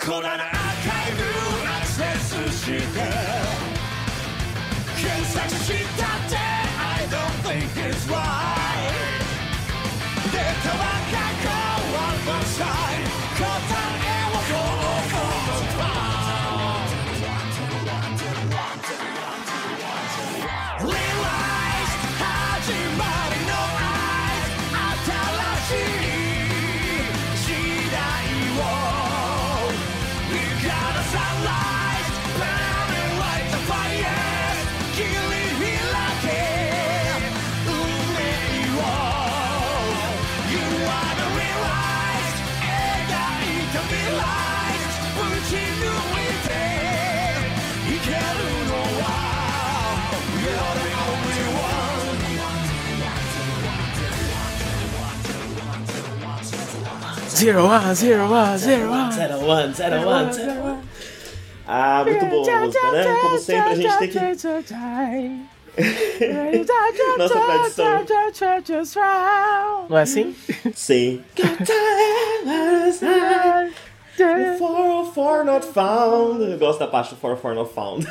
コナナアーカイブアクセスして検索したって I don't think it's right データは Zero one, zero one, zero one. Zero one, zero one, zero one. Ah, muito boa a música, né? Como sempre, a gente tem que. Nossa tradição. Não é assim? Sim. Four for not found. Eu gosto da parte do for for not found.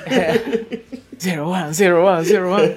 Zero one, zero one, zero one.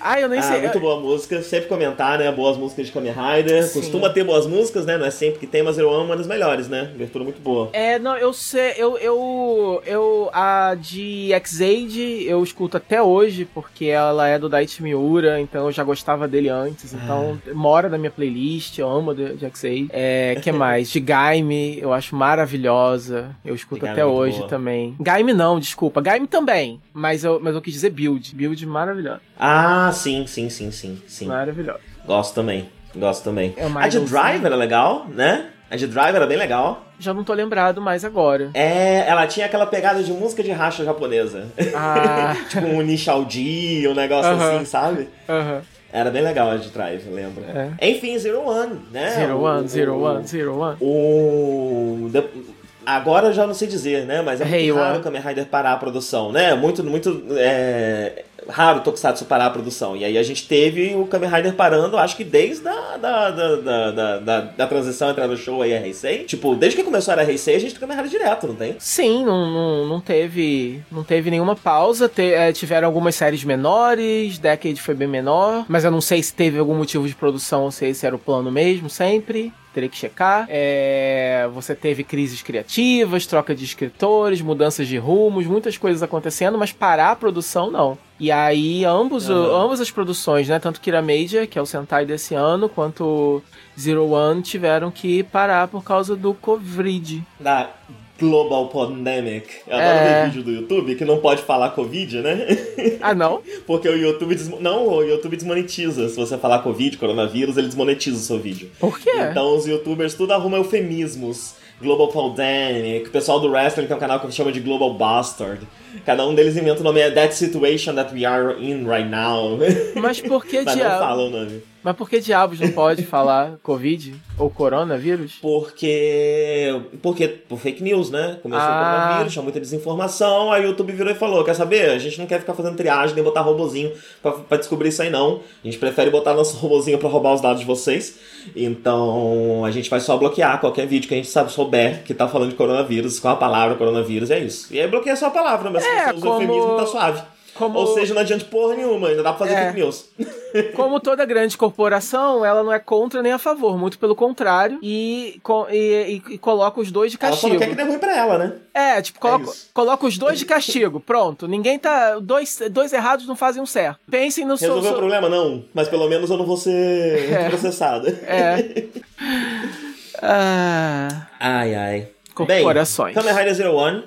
Ah, eu nem Ah, sei. muito boa música. Sempre comentar, né? Boas músicas de Kamen Rider. Costuma ter boas músicas, né? Não é sempre que tem, mas One é uma das melhores, né? Abertura muito boa. É, não, eu sei, eu, eu, eu, a de X-Aid eu escuto até hoje, porque ela é do Daichi Miura, então eu já gostava dele antes, então mora na minha playlist, eu amo de, de X-Aid. É, que mais? De Gaime, eu acho maravilhosa, eu escuto até é muito hoje boa. também. Gaime não, desculpa, Gaime também, mas eu, mas eu quis dizer Build, Build maravilhosa, Ah, sim, sim, sim, sim, sim. maravilhosa. Gosto também. Gosto também. É a de idolzinha. Drive era legal, né? A de Drive era bem legal. Já não tô lembrado mais agora. É, ela tinha aquela pegada de música de racha japonesa. Ah, tipo um Nishaldi, um negócio Aham. assim, sabe? aham. Era bem legal a de Drive, lembra? É. Enfim, Zero One, né? Zero O- one, zero o- one, zero one. O. Agora eu já não sei dizer, né? Mas é muito Hey, raro One. o Kamen Rider parar a produção, né? Muito, muito é, raro o Tokusatsu parar a produção. E aí a gente teve o Kamen Rider parando, acho que desde a da, da, da, da, da, transição entre a Show e a Heisei. Tipo, desde que começou a Heisei, a gente tem Kamen Rider direto, não tem? Sim, não, não, não teve não teve nenhuma pausa. Te- é, tiveram algumas séries menores, Decade foi bem menor, mas eu não sei se teve algum motivo de produção ou se esse era o plano mesmo, sempre. Teria que checar. É, você teve crises criativas, troca de escritores, mudanças de rumos, muitas coisas acontecendo, mas parar a produção não. E aí, ambos, o- Aham. ambas as produções, né? Tanto Kira Major, que é o Sentai desse ano, quanto Zero One tiveram que parar por causa do Covid. Da Global Pandemic. Eu adoro É. ver vídeo do YouTube que não pode falar Covid, né? Ah, não? Porque o YouTube desmo- não, o YouTube desmonetiza. Se você falar Covid, coronavírus, ele desmonetiza o seu vídeo. Por quê? Então os youtubers tudo arrumam eufemismos. Global Pandemic, o pessoal do wrestling tem um canal que chama de Global Bastard. Cada um deles inventa o nome, é That Situation That We Are In Right Now. Mas por que Mas não fala o nome. Mas por que diabos não pode falar Covid ou coronavírus? Porque. Porque. Por fake news, né? Começou Ah. o coronavírus, tinha muita desinformação, aí o YouTube virou e falou: quer saber? A gente não quer ficar fazendo triagem nem botar robozinho pra, pra descobrir isso aí, não. A gente prefere botar nosso robozinho pra roubar os dados de vocês. Então a gente vai só bloquear qualquer vídeo que a gente sabe souber que tá falando de coronavírus, com a palavra coronavírus, é isso. E aí bloqueia só a palavra, mas É, como- eufemismo, tá suave. Como- Ou seja, não adianta porra nenhuma, ainda dá pra fazer É. fake news. Como toda grande corporação, ela não é contra nem a favor, muito pelo contrário, e, e- e- e coloca os dois de Ela só castigo. não quer que dê ruim pra ela, né? É, tipo, coloca, isso. coloca os dois de castigo. Pronto. Ninguém tá. Dois, dois errados não fazem um certo. Pensem no seu. Resolveu o problema? Não, mas pelo menos eu não vou ser É. processada. É. Ah, Ai, ai. Corporações. Bem, Kamen Rider Zero One,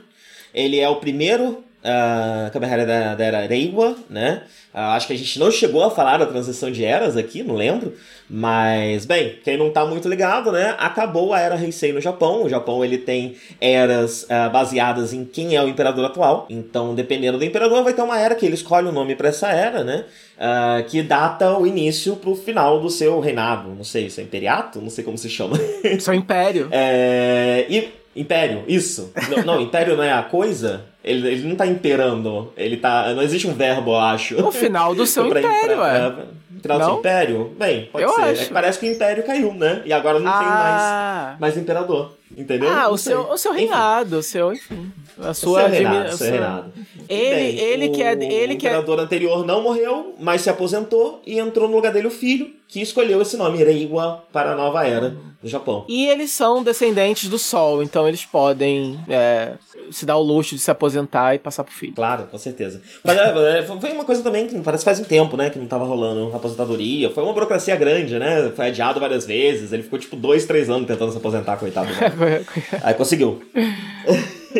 ele é o primeiro uh, Kamen Rider da, da era Reiwa, né? Ah, acho que a gente não chegou a falar da transição de eras aqui, não lembro. Mas, bem, quem não tá muito ligado, né? Acabou a era Heisei no Japão. O Japão, ele tem eras ah, baseadas em quem é o imperador atual. Então, dependendo do imperador, vai ter uma era que ele escolhe o nome pra essa era, né? Ah, que data o início pro final do seu reinado. Não sei se é imperiato? Não sei como se chama. seu império. É, e Império, isso. não, não, Império não é a coisa? Ele, ele não tá imperando. Ele tá. Não existe um verbo, eu acho. O final do seu Pra- império, pra- é. pra- Final do Não? seu império? Bem, pode Eu ser. acho. É que parece que o império caiu, né? E agora não tem mais, Ah, mais imperador. Entendeu? ah o, seu, o seu reinado, o seu, enfim. A o sua seu reinado, admi- o seu reinado. Ele- Bem, ele o, que é- ele o que é- imperador anterior não morreu, mas se aposentou e entrou no lugar dele o filho, que escolheu esse nome, Reiwa, para a nova era do Japão. E eles são descendentes do Sol, então eles podem é, se dar o luxo de se aposentar e passar pro filho. Claro, com certeza. Mas é, foi uma coisa também que parece que faz um tempo, né? Que não tava rolando aposentadoria. Foi uma burocracia grande, né? Foi adiado várias vezes. Ele ficou tipo dois, três anos tentando se aposentar, coitado. Aí conseguiu.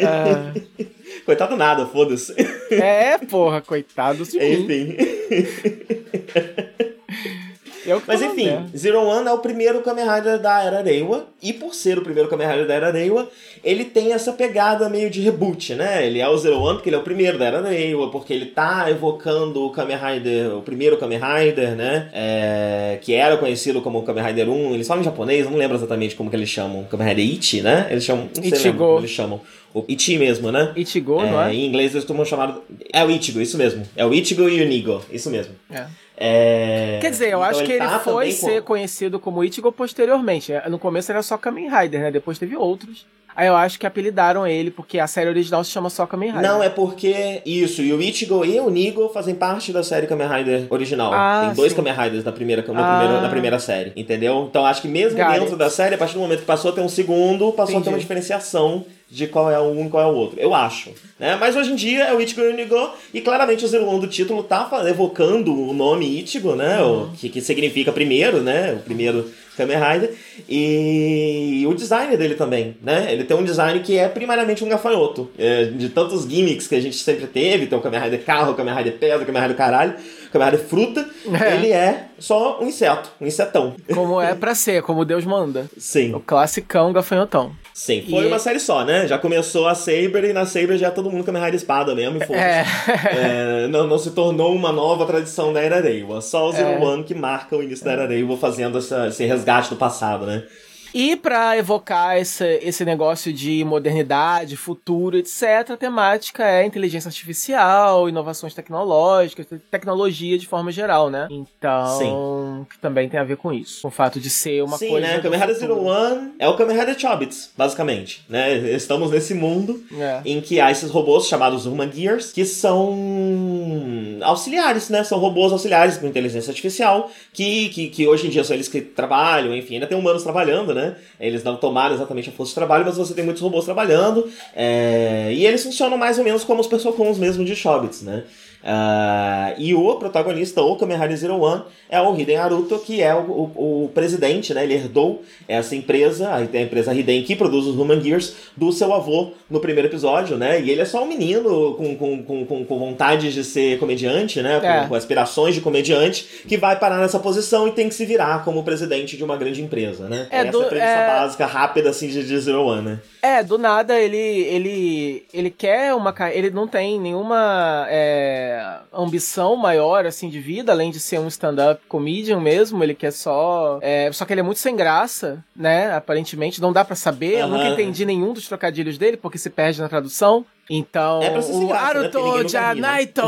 Ah, Coitado nada, foda-se. é, porra, coitado de. Enfim. Eu Mas enfim, vendo. Zero One é o primeiro Kamen Rider da Era Reiwa. E por ser o primeiro Kamen Rider da Era Reiwa, ele tem essa pegada meio de reboot, né? Ele é o Zero One porque ele é o primeiro da Era Reiwa, porque ele tá evocando o Kamen Rider, o primeiro Kamen Rider, né? É, que era conhecido como Kamen Rider 1. Eles falam em japonês, não lembro exatamente como que eles chamam. Kamen Rider Ichi, né? Eles chamam. Não sei Ichigo. como eles chamam. O Ichi mesmo, né? Ichigo, não é? Em inglês eles costumam chamar. É o Ichigo, isso mesmo. É o Ichigo e o Nigo, isso mesmo. É. É... Quer dizer, eu então acho que ele tá foi ser com- conhecido como Ichigo posteriormente. No começo era só Kamen Rider, né? Depois teve outros. Aí eu acho que apelidaram ele, porque a série original se chama só Kamen Rider. Não, é porque isso, e o Ichigo e o Nigo fazem parte da série Kamen Rider original. Ah, Tem dois sim. Kamen Riders na primeira, no Ah. primeiro- na primeira série, entendeu? Então acho que mesmo Got dentro it. da série, a partir do momento que passou a ter um segundo, passou a ter Entendi. uma diferenciação de qual é um e qual é o outro. Eu acho. Né? Mas hoje em dia é o Ichigo e o Nigo, e claramente o Zero One do título tá evocando o nome Ichigo, né? Uhum. O, que, que significa primeiro, né? O primeiro Kamen Rider. E o design dele também, né? Ele tem um design que é primariamente um gafanhoto. É, de tantos gimmicks que a gente sempre teve, tem o Kamen Rider carro, o Kamen Rider pedra, o Kamen Rider caralho, o Kamen Rider fruta, É. ele é só um inseto, um insetão. Como é pra ser, como Deus manda. Sim, O classicão gafanhotão. Sim. Foi E- uma série só, né? Já começou a Saber e na Saber já todo mundo Kamen Rider espada mesmo, e. É. É, não, não se tornou uma nova tradição da Era Reiwa. Só o Zero É. One que marca o início da Era Reiwa fazendo essa- esse resgate do passado, né? E pra evocar esse, esse negócio de modernidade, futuro, etc., a temática é inteligência artificial, inovações tecnológicas, te- tecnologia de forma geral, né? Então, que também tem a ver com isso. Com o fato de ser uma Sim, coisa. né? do Kamen Rider. Zero One é o Kamen Rider Chobits, basicamente, né? Estamos nesse mundo É. em que há esses robôs chamados Human Gears, que são auxiliares, né? São robôs auxiliares com inteligência artificial, que, que, que hoje em dia são eles que trabalham, enfim, ainda tem humanos trabalhando, né? Eles não tomaram exatamente a força de trabalho, mas você tem muitos robôs trabalhando, é, e eles funcionam mais ou menos como os pessoas comuns mesmo de Chobits, né? Ah, e o protagonista, o Kamen Rider Zero One, é o Hiden Haruto, que é o, o, o presidente, né? Ele herdou essa empresa, a, empresa Hiden que produz os Human Gears, do seu avô no primeiro episódio, né? E ele é só um menino com, com, com, com, vontade de ser comediante, né? Com, É. com aspirações de comediante, que vai parar nessa posição e tem que se virar como presidente de uma grande empresa, né? É, essa do- é a premissa é- básica, rápida, assim, de, de Zero One, né? É, do nada ele ele ele quer uma ele não tem nenhuma é, ambição maior assim de vida além de ser um stand-up comedian mesmo ele quer só é, só que ele é muito sem graça né aparentemente não dá pra saber eu Aham. nunca entendi nenhum dos trocadilhos dele porque se perde na tradução então É o né? Porque ninguém Aruto nunca ri, né? Janaito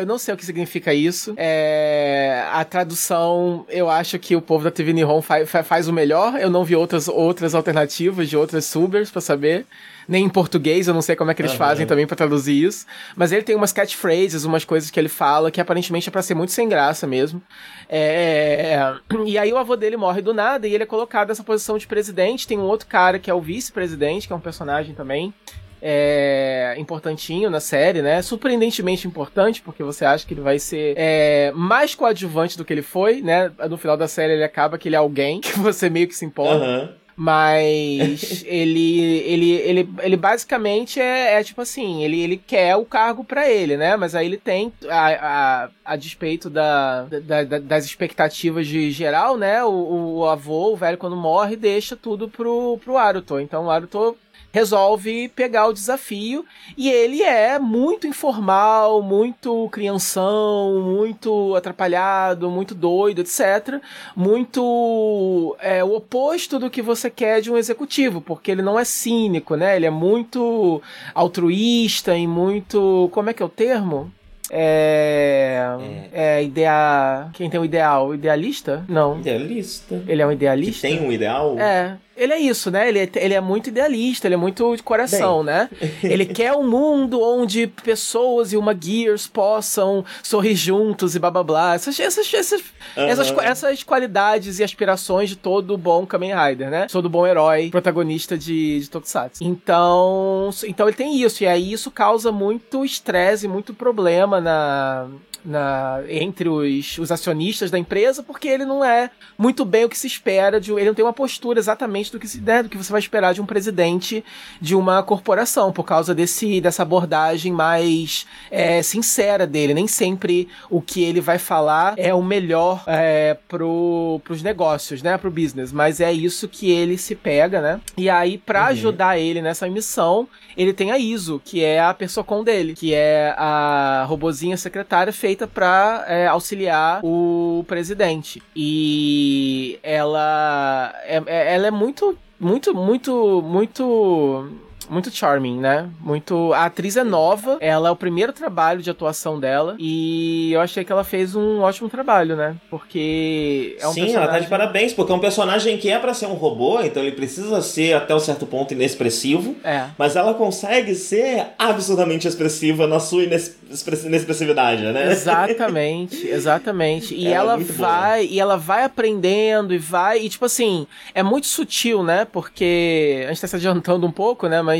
eu não sei o que significa isso é, a tradução eu acho que o povo da TV Nihon faz, faz o melhor eu não vi outras outras alternativas de outras subers pra saber nem em português, eu não sei como é que eles Aham. fazem também pra traduzir isso. Mas ele tem umas catchphrases, umas coisas que ele fala que aparentemente é pra ser muito sem graça mesmo. É, E aí o avô dele morre do nada e ele é colocado nessa posição de presidente. Tem um outro cara que é o vice-presidente, que é um personagem também. É, importantinho na série, né? Surpreendentemente importante, porque você acha que ele vai ser é, mais coadjuvante do que ele foi, né? No final da série ele acaba que ele é alguém que você meio que se importa. Aham. Mas ele, ele, ele, ele basicamente é, é tipo assim, ele, ele quer o cargo pra ele, né? Mas aí ele tem, a, a, a despeito da, da- da- das expectativas de geral, né? O, o avô, o velho, quando morre, deixa tudo pro, pro Aruto. Então o Aruto resolve pegar o desafio e ele é muito informal, muito crianção, muito atrapalhado, muito doido, etc. Muito é, o oposto do que você quer de um executivo, porque ele não é cínico, né? Ele é muito altruísta e muito. Como é que é o termo? É. É, idea. Quem tem o ideal? Idealista? Não. Idealista. Ele é um Que idealista? tem um ideal? É. Ele é isso, né? Ele é, ele é muito idealista, ele é muito de coração, né? Ele quer um mundo onde pessoas e uma Gears possam sorrir juntos e blá blá blá. Essas, essas, essas, essas, Aham. essas qualidades e aspirações de todo bom Kamen Rider, né? Todo bom herói, protagonista de, de Tokusatsu. Então, então ele tem isso, e aí isso causa muito estresse, muito problema na, na, entre os, os acionistas da empresa, porque ele não é muito bem o que se espera, de, ele não tem uma postura exatamente do que, se, né, do que você vai esperar de um presidente de uma corporação, por causa desse, dessa abordagem mais é, sincera dele. Nem sempre o que ele vai falar é o melhor é, pro, pros negócios, né, pro business, mas é isso que ele se pega, né? E aí, pra ajudar ele nessa missão, ele tem a Iso, que é a Persocon dele, que é a robozinha secretária feita pra é, auxiliar o presidente. E ela é, é- ela é muito, muito, muito, muito muito charming, né? Muito. A atriz é nova, ela é o primeiro trabalho de atuação dela. E eu achei que ela fez um ótimo trabalho, né? Porque é um Sim, personagem... ela tá de parabéns, porque é um personagem que é pra ser um robô, então ele precisa ser até um certo ponto inexpressivo. É. Mas ela consegue ser absurdamente expressiva na sua inexpress- inexpressividade, né? Exatamente, exatamente. E Ela é ela muito vai, e ela vai aprendendo e vai, e tipo assim, é muito sutil, né? Porque a gente tá se adiantando um pouco, né? Mas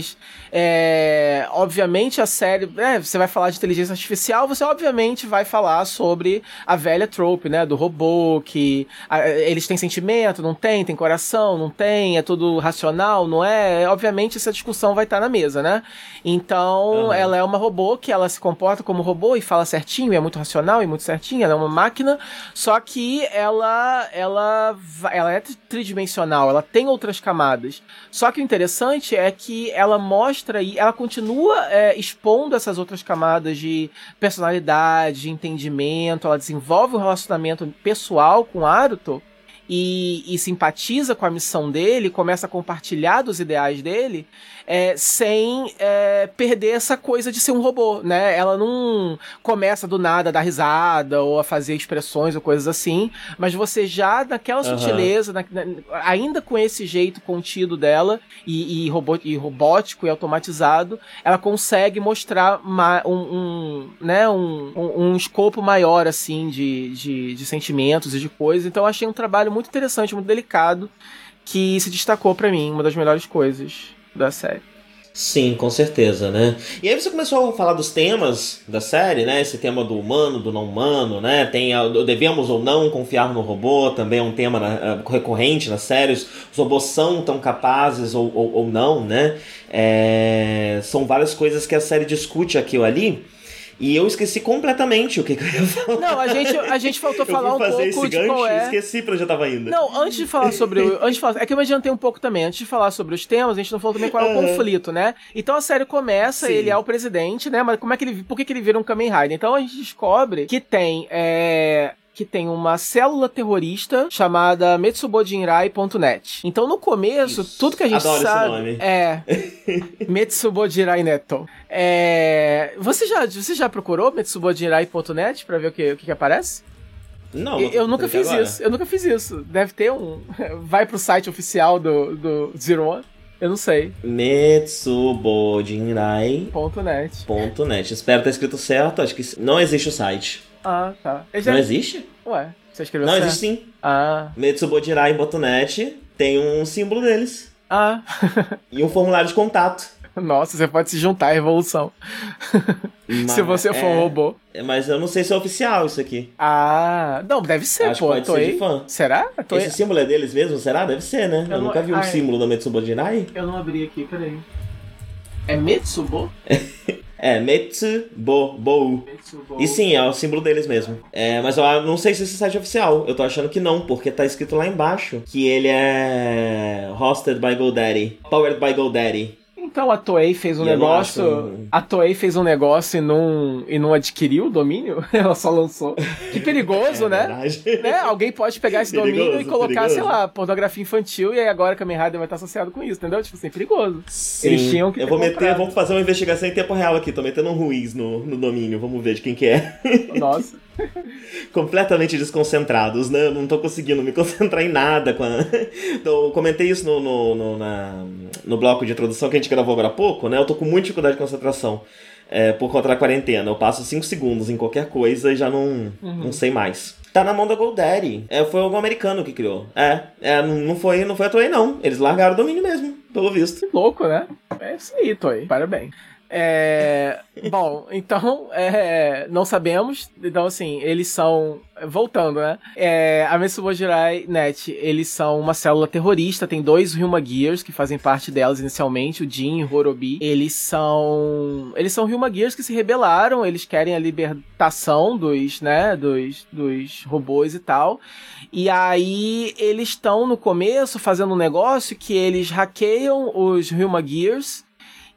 é, obviamente a série, é, você vai falar de inteligência artificial, você obviamente vai falar sobre a velha trope, né? Do robô que a- eles têm sentimento, não tem, tem coração, não tem, é tudo racional, não é? Obviamente essa discussão vai estar na mesa, né? Então, Aham. ela é uma robô que ela se comporta como robô e fala certinho, e é muito racional e muito certinho, ela é uma máquina, só que ela ela ela é tri- tridimensional, ela tem outras camadas. Só que o interessante é que ela mostra e ela continua é, expondo essas outras camadas de personalidade, de entendimento, ela desenvolve um relacionamento pessoal com Aruto e, e simpatiza com a missão dele, começa a compartilhar dos ideais dele, é, sem é, perder essa coisa de ser um robô, né? Ela não começa do nada a dar risada ou a fazer expressões ou coisas assim, mas você já naquela Aham. sutileza, na- na- ainda com esse jeito contido dela e, e, robô, e robótico e automatizado, ela consegue mostrar ma- um, um, né, um, um, um escopo maior assim de, de, de sentimentos e de coisas. Então eu achei um trabalho muito interessante, muito delicado, que se destacou pra mim, uma das melhores coisas da série. Sim, com certeza, né? E aí você começou a falar dos temas da série, né? Esse tema do humano, do não humano, né? Tem a, devemos ou não confiar no robô, também é um tema na- ah, recorrente nas séries. Os robôs são tão capazes ou, ou, ou não, né? É, são várias coisas que a série discute aqui ou ali. E eu esqueci completamente o que, que eu ia falar. Não, a gente, a gente faltou falar um pouco esse de gancho qual é. esqueci pra onde eu tava indo. Não, antes de falar sobre o. Antes de falar, é que eu me adiantei um pouco também. Antes de falar sobre os temas, a gente não falou também qual é o Aham. conflito, né? Então a série começa, Sim. ele é o presidente, né? Mas como é que ele. Por que, que ele vira um Kamen Rider? Então a gente descobre que tem. É, que tem uma célula terrorista chamada Metsubojinrai.net. Então no começo, Isso. tudo que a gente Adoro esse sabe nome. é Metsubojinrai Neto. É, você já você já procurou Metsubojinrai.net pra ver o que, o que, que aparece? Não, Eu, eu nunca fiz agora. isso. Eu nunca fiz isso. Deve ter um. Vai pro site oficial do, do Zero One. Eu não sei. Metsubojinrai.net. Ponto net. Espero ter escrito certo. Acho que não existe o site. Ah, tá. Já... Não existe? Ué, você escreveu Não, certo? existe sim. Ah. Metsubojinrai.net tem um símbolo deles. Ah. E um formulário de contato. Nossa, você pode se juntar à revolução. se você for um é, robô. Mas eu não sei se é oficial isso aqui. Ah. Não, deve ser, Acho que pô. pode ser de fã. Será? Toei- Esse símbolo é deles mesmo? Será? Deve ser, né? Eu, Eu não- nunca vi um Ai. símbolo da Metsubojinrai. Eu não abri aqui, peraí. É Metsubo? É. Metsubo. E sim, é o símbolo deles mesmo. É, mas eu não sei se esse site é oficial. Eu tô achando que não, porque tá escrito lá embaixo que ele é hosted by GoDaddy. Powered by GoDaddy. Então a Toei fez um E não negócio. acho- A Toei fez um negócio e não, e não adquiriu o domínio? Ela só lançou. Que perigoso, É né? né? Alguém pode pegar esse domínio e Perigoso, colocar, perigoso. sei lá, pornografia infantil e aí agora Kamen Rider vai estar associado com isso, entendeu? Tipo assim, perigoso. Sim. Eles tinham que Eu vou meter, comprado. vamos fazer uma investigação em tempo real aqui. Tô metendo um Ruiz no, no domínio. Vamos ver de quem que é. Nossa. Completamente desconcentrados, né? Eu não tô conseguindo me concentrar em nada. Com a... então, eu comentei isso no, no, no, na- no bloco de introdução que a gente gravou agora há pouco, né? Eu tô com muita dificuldade de concentração. é, por conta da quarentena. Eu passo 5 segundos em qualquer coisa e já não, não sei mais. Tá na mão da GoDaddy. É, foi algum americano que criou. É, é não, não foi, não foi a Toei, não. Eles largaram o domínio mesmo, pelo visto. Que louco, né? É isso aí, Toei. Parabéns. É, bom, então, é, não sabemos. Então, assim, eles são. Voltando, né? É, a Metsubo Jirai Net, eles são uma célula terrorista. Tem dois Ryuma Gears que fazem parte delas inicialmente, o Jin e o Horobi. Eles são. Eles são Ryuma Gears que se rebelaram. Eles querem a libertação dos, né? Dos, dos robôs e tal. E aí eles estão no começo fazendo um negócio que eles hackeiam os Ryuma Gears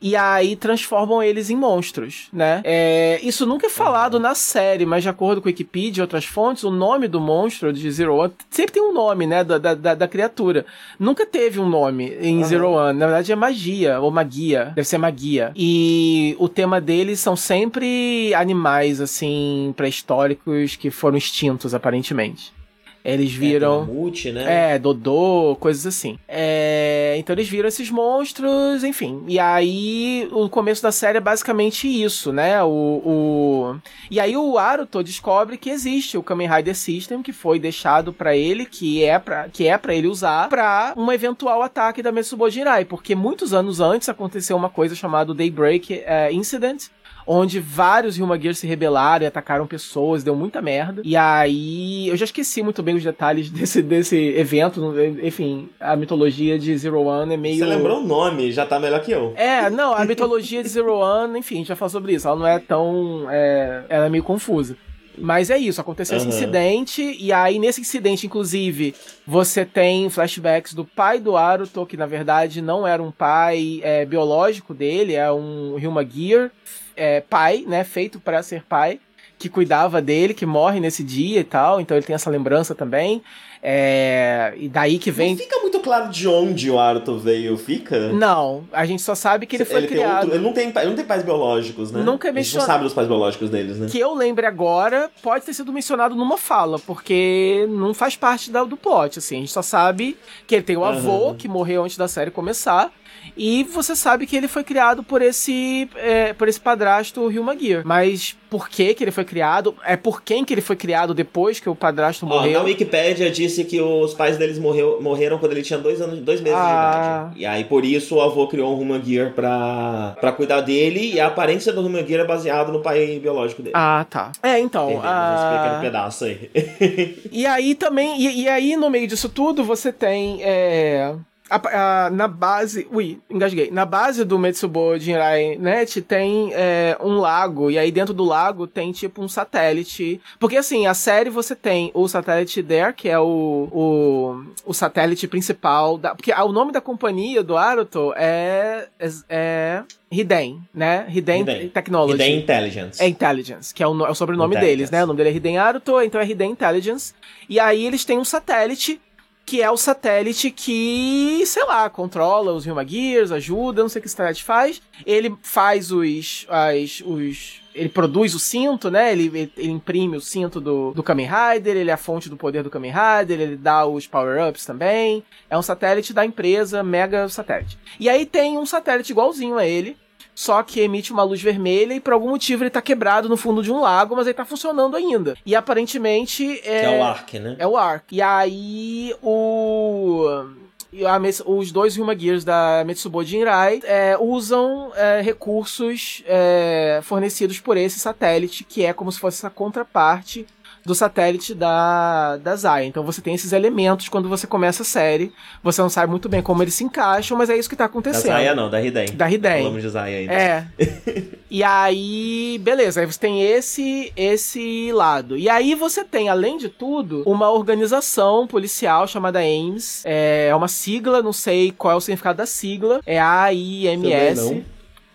e aí transformam eles em monstros, né? É, isso nunca é falado na série, mas de acordo com a Wikipedia e outras fontes, o nome do monstro de Zero One sempre tem um nome, né? Da, da, da- criatura. Nunca teve um nome em Aham. Zero One. Na verdade é magia, ou magia. Deve ser magia. E o tema deles são sempre animais, assim, pré-históricos que foram extintos, aparentemente. Eles viram. É, mamute, né? É, Dodô, coisas assim. É, então eles viram esses monstros, enfim. E aí o começo da série é basicamente isso, né? O, o... E aí o Aruto descobre que existe o Kamen Rider System que foi deixado pra ele, que é pra, que é para ele usar pra um eventual ataque da Metsubo Jirai, porque muitos anos antes aconteceu uma coisa chamada Daybreak eh, Incident, onde vários Ryuma Gears se rebelaram e atacaram pessoas, deu muita merda. E aí, eu já esqueci muito bem os detalhes desse, desse evento, enfim, a mitologia de Zero One é meio... Você lembrou o nome, já tá melhor que eu. É, não, a mitologia de Zero One, enfim, a gente vai falar sobre isso, ela não é tão... É, ela é meio confusa. Mas é isso, aconteceu esse Aham. incidente, e aí nesse incidente, inclusive, você tem flashbacks do pai do Aruto, que na verdade não era um pai é, biológico dele, é um Ryuma Gear, é, pai, né, feito para ser pai, que cuidava dele, que morre nesse dia e tal, então ele tem essa lembrança também. É, e daí que vem. Não fica muito claro de onde o Aruto veio, fica? Não, a gente só sabe que ele foi tem criado. outro- ele, não tem, ele não tem pais biológicos, né? Nunca é A gente não sabe dos pais biológicos deles, né? Que eu lembre agora, pode ter sido mencionado numa fala, porque não faz parte da- do plot, assim. A gente só sabe que ele tem o avô, que morreu antes da série começar, e você sabe que ele foi criado por esse é, por esse padrasto Ryuma Gear. Mas por que que ele foi criado? É por quem que ele foi criado depois que o padrasto Ó, morreu? na Wikipédia disse que os pais deles morreu, morreram quando ele tinha dois anos, dois meses Ah. de idade. E aí, por isso, o avô criou um Human Gear pra, pra cuidar dele. E a aparência do Human Gear é baseado no pai biológico dele. Ah, tá. É, então. Entendemos ah, pequeno pedaço aí. E aí também, e, e aí no meio disso tudo, você tem. é, a- a- na base. Ui, engasguei. Na base do Metsubo Jinrai Net tem é, um lago, e aí dentro do lago tem tipo um satélite. Porque assim, a série você tem o satélite There, que é o, o, o satélite principal. Da, porque ah, o nome da companhia do Aruto é. é, é Hiden, né? Hiden, Hiden. Technology. Hiden Intelligence. É Intelligence, que é o, é o sobrenome deles, né? O nome dele é Hiden Aruto, então é Hiden Intelligence. E aí eles têm um satélite, que é o satélite que, sei lá, controla os Ryuma Gears, ajuda, não sei o que esse satélite faz. Ele faz os. As, os ele produz o cinto, né? Ele, ele, ele imprime o cinto do, do Kamen Rider, ele é a fonte do poder do Kamen Rider, ele dá os power-ups também. É um satélite da empresa Mega Satélite. E aí tem um satélite igualzinho a ele, só que emite uma luz vermelha e por algum motivo ele tá quebrado no fundo de um lago, mas ele tá funcionando ainda. E aparentemente é. É o Ark, né? É o Ark. E aí o. os dois Ryuma Gears da Metsubo Jinrai é, usam é, recursos é, fornecidos por esse satélite, que é como se fosse essa contraparte do satélite da, da Zaya. Então você tem esses elementos quando você começa a série. Você não sabe muito bem como eles se encaixam, mas é isso que tá Da acontecendo. Zaya não, da Hiden. Da Hiden. Falamos de Zaya ainda. É. E aí, beleza, aí você tem esse esse lado. E aí você tem, além de tudo, uma organização policial chamada AIMS. É uma sigla, não sei qual é o significado da sigla. É A-I-M-S. Também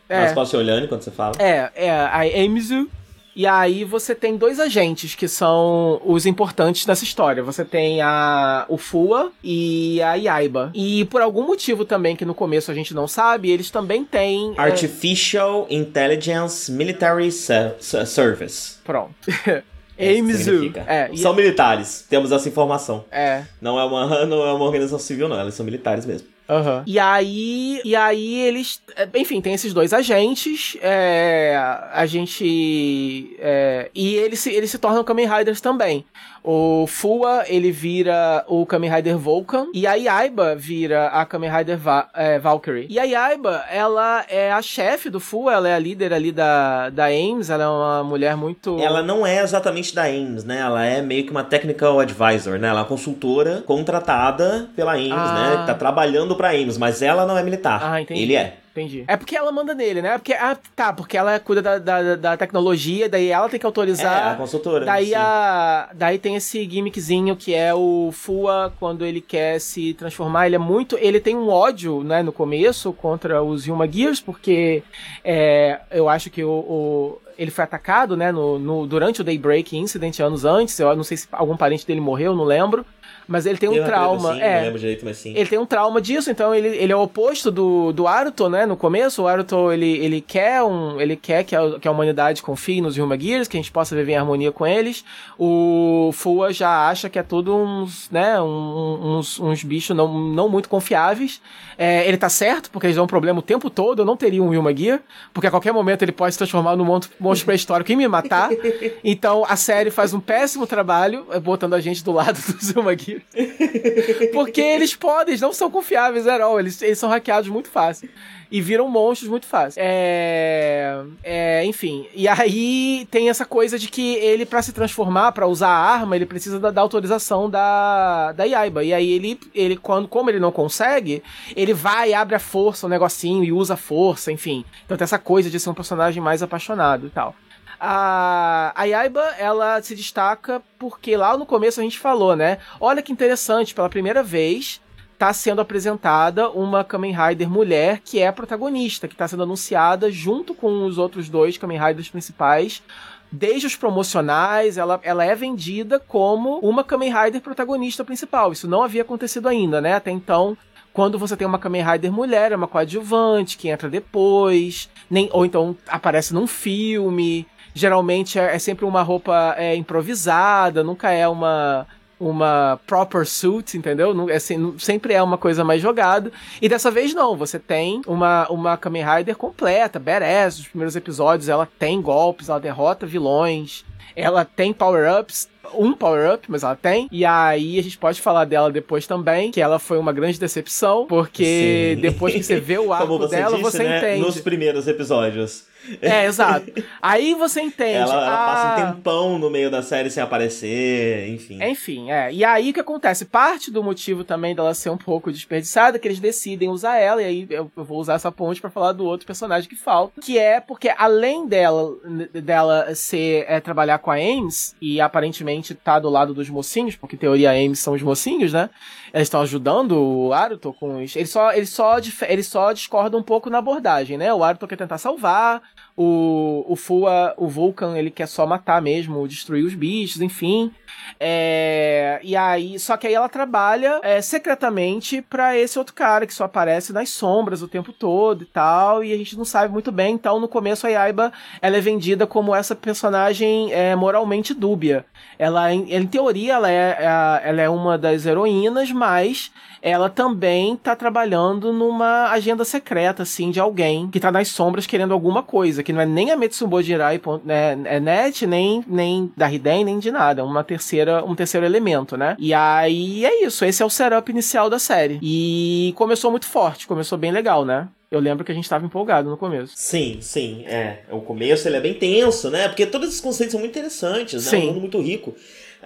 não. Mas posso ir olhando enquanto você fala? É, é a AIMSU. E aí você tem dois agentes que são os importantes dessa história. Você tem a o Fua e a Yaiba. E por algum motivo também que no começo a gente não sabe, eles também têm é, Artificial Intelligence Military Se- Se- Service. pronto. É significa. É, e- São militares, temos essa informação. é. Não é uma, não é uma organização civil, não. Eles são militares mesmo. Aham. E aí, e aí eles, é, enfim, tem esses dois agentes, é, a gente, é, e eles se, eles se tornam Kamen Riders também. O Fua, ele vira o Kamen Rider Vulcan, e a Yaiba vira a Kamen Rider Va é, Valkyrie. E a Yaiba, ela é a chefe do Fua, ela é a líder ali da, da AIMS, ela é uma mulher muito... Ela não é exatamente da AIMS, né? Ela é meio que uma technical advisor, né? Ela é uma consultora contratada pela AIMS, Ah. né? Que tá trabalhando pra AIMS, mas ela não é militar. Ah, entendi. Ele é. Entendi. É porque ela manda nele, né? Porque, ah, tá, porque ela cuida da, da, da tecnologia, daí ela tem que É, autorizar... a consultora. Daí, sim. a, daí tem esse gimmickzinho que é o Fua quando ele quer se transformar. Ele é muito. Ele tem um ódio, né, no começo contra os Yuma Gears, porque é, eu acho que o, o- ele foi atacado, né, no, no- durante o Daybreak Incident anos antes. Eu não sei se algum parente dele morreu, não lembro. Mas ele tem um treta, trauma. sim, é, Não lembro direito, mas sim. ele tem um trauma disso, então ele, ele é o oposto do, do Aruto, né? No começo, o Aruto, ele, ele quer um. Ele quer que a, que a humanidade confie nos Yuma Gears, que a gente possa viver em harmonia com eles. O Fua já acha que é tudo uns, né? um- uns, uns bichos não, não muito confiáveis. É, ele tá certo, porque eles dão um problema o tempo todo. Eu não teria um Yuma Gear, porque a qualquer momento ele pode se transformar num monstro, monstro pré-histórico e me matar. Então a série faz um péssimo trabalho, é, botando a gente do lado dos Yuma Gears. Porque eles podem, eles não são confiáveis at. Eles, eles são hackeados muito fácil. E viram monstros muito fácil. É, é, enfim. E aí tem essa coisa de que ele, pra se transformar, pra usar a arma, ele precisa da, da autorização da, da Yaiba. E aí ele, ele quando, como ele não consegue, ele vai, abre a força, o negocinho, e usa a força, enfim. Então tem essa coisa de ser um personagem mais apaixonado e tal. A, a Yaiba, ela se destaca porque lá no começo a gente falou, né? Olha que interessante, pela primeira vez tá sendo apresentada uma Kamen Rider mulher que é protagonista, que tá sendo anunciada junto com os outros dois Kamen Riders principais. Desde os promocionais, ela, ela é vendida como uma Kamen Rider protagonista principal. Isso não havia acontecido ainda, né? Até então, quando você tem uma Kamen Rider mulher, é uma coadjuvante que entra depois, nem, ou então aparece num filme. Geralmente é, é sempre uma roupa é, improvisada, nunca é uma uma proper suit, entendeu? É sempre é uma coisa mais jogada. E dessa vez não, você tem uma, uma Kamen Rider completa, badass. Nos primeiros episódios ela tem golpes, ela derrota vilões, ela tem power-ups. Um power-up, mas ela tem. E aí a gente pode falar dela depois também, que ela foi uma grande decepção, porque Sim. depois que você vê o arco você dela, disse, você né? entende. Nos primeiros episódios. É, exato. Aí você entende. Ela, ela passa ah, um tempão no meio da série sem aparecer, enfim. Enfim, é. E aí o que acontece? Parte do motivo também dela ser um pouco desperdiçada é que eles decidem usar ela, e aí eu vou usar essa ponte pra falar do outro personagem que falta, que é porque além dela dela ser é, trabalhar com a Ames e aparentemente tá do lado dos mocinhos, porque em teoria a Ames são os mocinhos, né? Eles estão ajudando o Aruto com os. Eles só, eles, só, eles só discordam um pouco na abordagem, né? O Aruto quer tentar salvar, o, o Fua, o Vulcan, ele quer só matar mesmo, destruir os bichos, enfim. É, e aí, só que aí ela trabalha é, secretamente pra esse outro cara que só aparece nas sombras o tempo todo e tal, e a gente não sabe muito bem. Então, no começo, a Yaiba ela é vendida como essa personagem é, moralmente dúbia. Ela, em, em teoria, ela é, é ela é uma das heroínas, mas ela também tá trabalhando numa agenda secreta, assim, de alguém que tá nas sombras querendo alguma coisa, que não é nem a Metsubo Jirai né, é net, nem, nem da Hiden, nem de nada. É uma terceira, um terceiro elemento, né? E aí é isso, esse é o setup inicial da série. E começou muito forte, começou bem legal, né? Eu lembro que a gente estava empolgado no começo. Sim, sim, é. O começo ele é bem tenso, né? Porque todos esses conceitos são muito interessantes, né? Sim. É um mundo muito rico.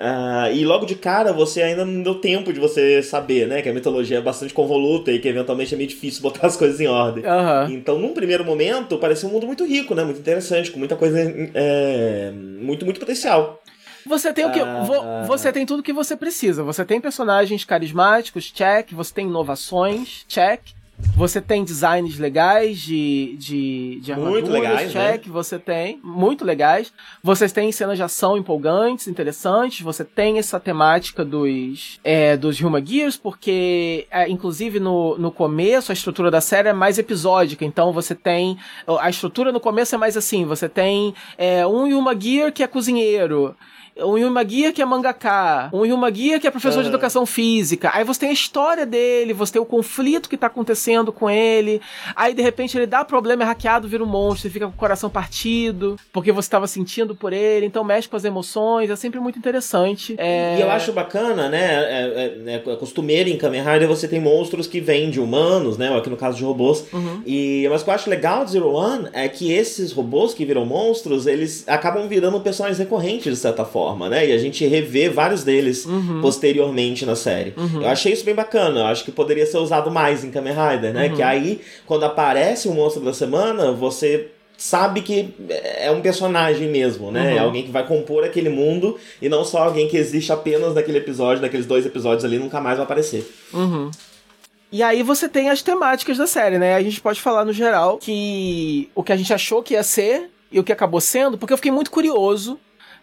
Ah, e logo de cara você ainda não deu tempo de você saber, né? Que a mitologia é bastante convoluta e que eventualmente é meio difícil botar as coisas em ordem. Aham. Então, num primeiro momento, parecia um mundo muito rico, né? Muito interessante, com muita coisa. É, muito, muito potencial. Você tem o que. Ah. vo- Você tem tudo que você precisa. Você tem personagens carismáticos, check. Você tem inovações, check. Você tem designs legais de, de, de Muito armaduras, legais, né? check. Você tem. Muito legais. Você tem cenas de ação empolgantes, interessantes. Você tem essa temática dos, é, dos Human Gears, porque, é, inclusive, no, no começo, a estrutura da série é mais episódica. Então, você tem. A estrutura no começo é mais assim: você tem é, um Yuma Gear que é cozinheiro. Um Yuma Gear que é mangaka, um Yuma Gear que é professor de Aham. educação física. Aí você tem a história dele, você tem o conflito que tá acontecendo com ele. Aí de repente ele dá problema, é hackeado, vira um monstro, fica com o coração partido, porque você tava sentindo por ele, então mexe com as emoções, é sempre muito interessante. É... E eu acho bacana, né? É, é, é costumeiro em Kamen Rider você tem monstros que vêm de humanos, né? Aqui no caso de robôs. Uhum. E, mas o que eu acho legal de Zero One é que esses robôs que viram monstros, eles acabam virando personagens recorrentes, de certa forma, né? E a gente revê vários deles Uhum. posteriormente na série. Eu achei isso bem bacana. Eu acho que poderia ser usado mais em Kamen Rider, né? Uhum. Que aí, quando aparece o monstro da semana, você sabe que é um personagem mesmo, né? Uhum. É alguém que vai compor aquele mundo e não só alguém que existe apenas naquele episódio, naqueles dois episódios ali, nunca mais vai aparecer. Uhum. E aí você tem as temáticas da série, né? A gente pode falar no geral que o que a gente achou que ia ser e o que acabou sendo, porque eu fiquei muito curioso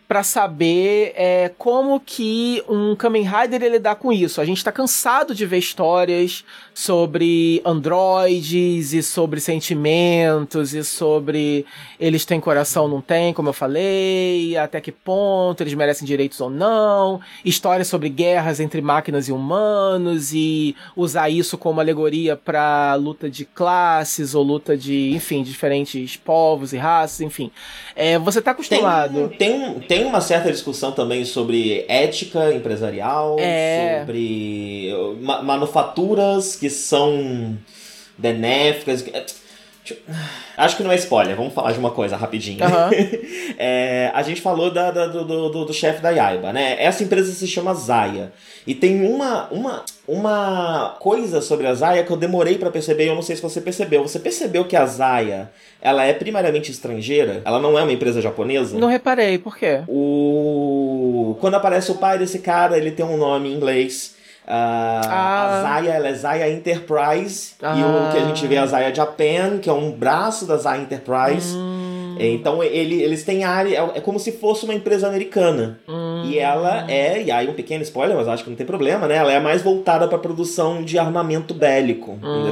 pra saber é, como que um Kamen Rider ele lidar com isso. A gente tá cansado de ver histórias sobre androides e sobre sentimentos e sobre eles têm coração não tem, como eu falei, até que ponto eles merecem direitos ou não, histórias sobre guerras entre máquinas e humanos e usar isso como alegoria pra luta de classes ou luta de, enfim, diferentes povos e raças, enfim. É, você tá Tem, acostumado. tem, um- tem uma certa discussão também sobre ética empresarial, É. sobre ma- manufaturas que são benéficas. que- Deixa eu- Acho que não é spoiler, vamos falar de uma coisa rapidinho. Aham. É, a gente falou da- da- do, do, do- chefe da Yaiba, né? Essa empresa se chama Zaya. E tem uma, uma, uma coisa sobre a Zaya que eu demorei pra perceber e eu não sei se você percebeu. Você percebeu que a Zaya, ela é primariamente estrangeira? Ela não é uma empresa japonesa? Não reparei, por quê? O... Quando aparece o pai desse cara, ele tem um nome em inglês. Ah, Ah. A Zaya, ela é Zaya Enterprise. E Ah. o que a gente vê é a Zaya Japan, que é um braço da Zaya Enterprise. Hum, Então ele, eles têm área, é é como se fosse uma empresa americana. hum. E ela é, e aí um pequeno spoiler, mas acho que não tem problema, né? Ela é mais voltada para produção de armamento bélico. Hum.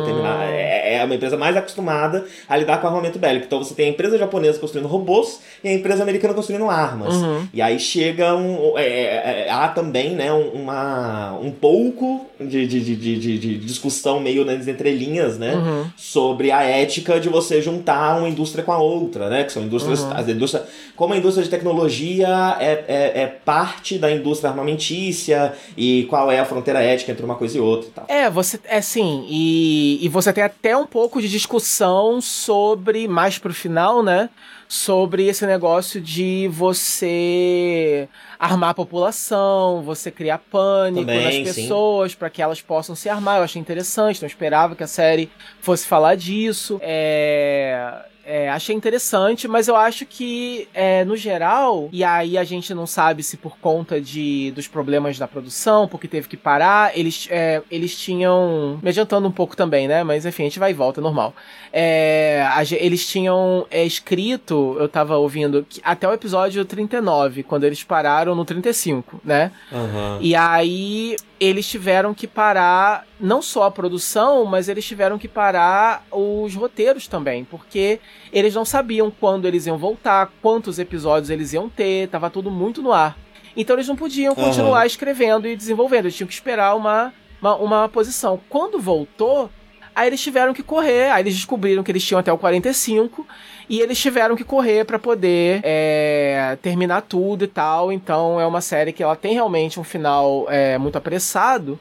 é, é uma empresa mais acostumada a lidar com armamento bélico. Então você tem a empresa japonesa construindo robôs e a empresa americana construindo armas. Uhum. E aí chega um. é, é, há também, né, um- uma, um pouco de, de, de, de, de- de discussão meio nas entrelinhas, né? Uhum. Sobre a ética de você juntar uma indústria com a outra, né? São indústrias. Uhum. As indústrias como a indústria de tecnologia é, é, é parte da indústria armamentícia e qual é a fronteira ética entre uma coisa e outra e tal. É, você. É sim, e, e você tem até um pouco de discussão sobre, mais pro final, né? Sobre esse negócio de você armar a população, você criar pânico Também, nas pessoas para que elas possam se armar. Eu achei interessante, não esperava que a série fosse falar disso. É. É, achei interessante, mas eu acho que, é, no geral, e aí a gente não sabe se por conta de, dos problemas da produção, porque teve que parar, eles, é, eles tinham. Me adiantando um pouco também, né? Mas enfim, a gente vai e volta, normal. É, a eles tinham é, escrito, eu tava ouvindo, que até o episódio 39, quando eles pararam no 35, né? Aham. E aí eles tiveram que parar não só a produção, mas eles tiveram que parar os roteiros também, porque eles não sabiam quando eles iam voltar, quantos episódios eles iam ter, tava tudo muito no ar. Então eles não podiam continuar escrevendo e desenvolvendo, eles tinham que esperar uma, uma, uma posição. Quando voltou, aí eles tiveram que correr, aí eles descobriram que eles tinham até o 45 e eles tiveram que correr pra poder é, terminar tudo e tal. Então é uma série que ela tem realmente um final é, muito apressado.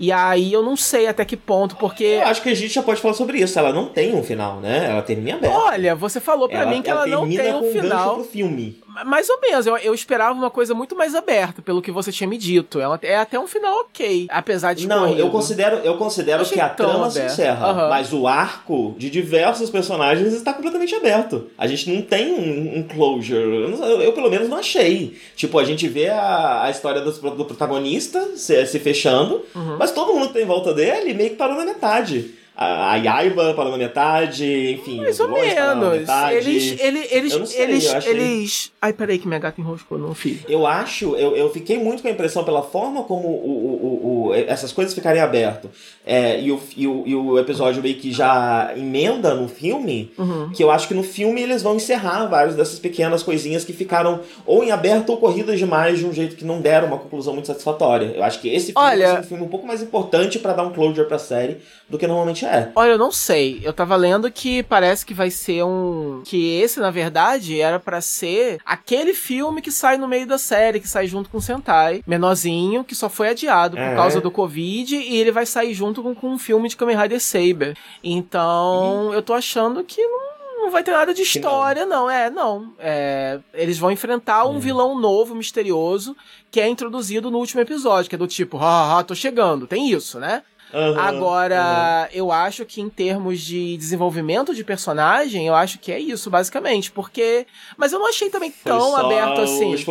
E aí eu não sei até que ponto, porque. Eu acho que a gente já pode falar sobre isso. Ela não tem um final, né? Ela termina aberta. Olha, você falou pra mim que ela, não tem um final. Pro filme. Mais ou menos, eu, eu esperava uma coisa muito mais aberta, pelo que você tinha me dito. Ela é até um final ok, apesar de Não, corrido. eu considero, eu considero que a trama aberto. se encerra, uhum. mas o arco de diversos personagens está completamente aberto. A gente não tem um, um closure. Eu, eu, pelo menos, não achei. Tipo, a gente vê a, a história do, do protagonista se, se fechando, uhum. mas todo mundo que tem em volta dele meio que parou na metade a, Yaiba parou na metade, enfim. Mais ou menos. Eles, ele, eles, sei, eles, achei... eles. Ai, peraí, que minha gata enroscou no fio. Eu acho, eu, eu fiquei muito com a impressão pela forma como o, o, o, essas coisas ficarem abertas. É, e, o, e, o, e o episódio meio que já emenda no filme, uhum. que eu acho que no filme eles vão encerrar várias dessas pequenas coisinhas que ficaram ou em aberto ou corridas demais de um jeito que não deram uma conclusão muito satisfatória. Eu acho que esse filme Olha... é um filme um pouco mais importante para dar um closure pra série do que normalmente é. Olha, eu não sei. Eu tava lendo que parece que vai ser um. Que esse, na verdade, era para ser aquele filme que sai no meio da série, que sai junto com o Sentai, menorzinho, que só foi adiado por é. causa do Covid, e ele vai sair junto com, com um filme de Kamen Rider Saber. Então, eu tô achando que não não vai ter nada de história, não. não. É, não. É, eles vão enfrentar um hum. vilão novo, misterioso, que é introduzido no último episódio, que é do tipo, haha, tô chegando. Tem isso, né? Uhum, Agora, uhum. eu acho que em termos de desenvolvimento de personagem, eu acho que é isso, basicamente. Porque. Mas eu não achei também Foi tão aberto assim. Os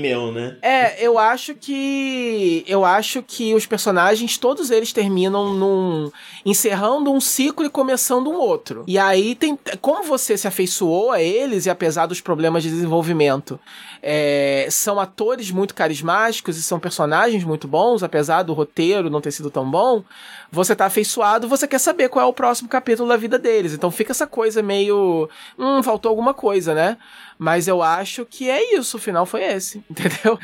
meu, né? É, eu acho que. Eu acho que os personagens, todos eles terminam num. encerrando um ciclo e começando um outro. E aí tem. Como você se afeiçoou a eles, e apesar dos problemas de desenvolvimento, é, são atores muito carismáticos e são personagens muito bons, apesar do roteiro não ter sido tão bom você tá afeiçoado, você quer saber qual é o próximo capítulo da vida deles. Então fica essa coisa meio. Hum, faltou alguma coisa, né? Mas eu acho que é isso, o final foi esse, entendeu?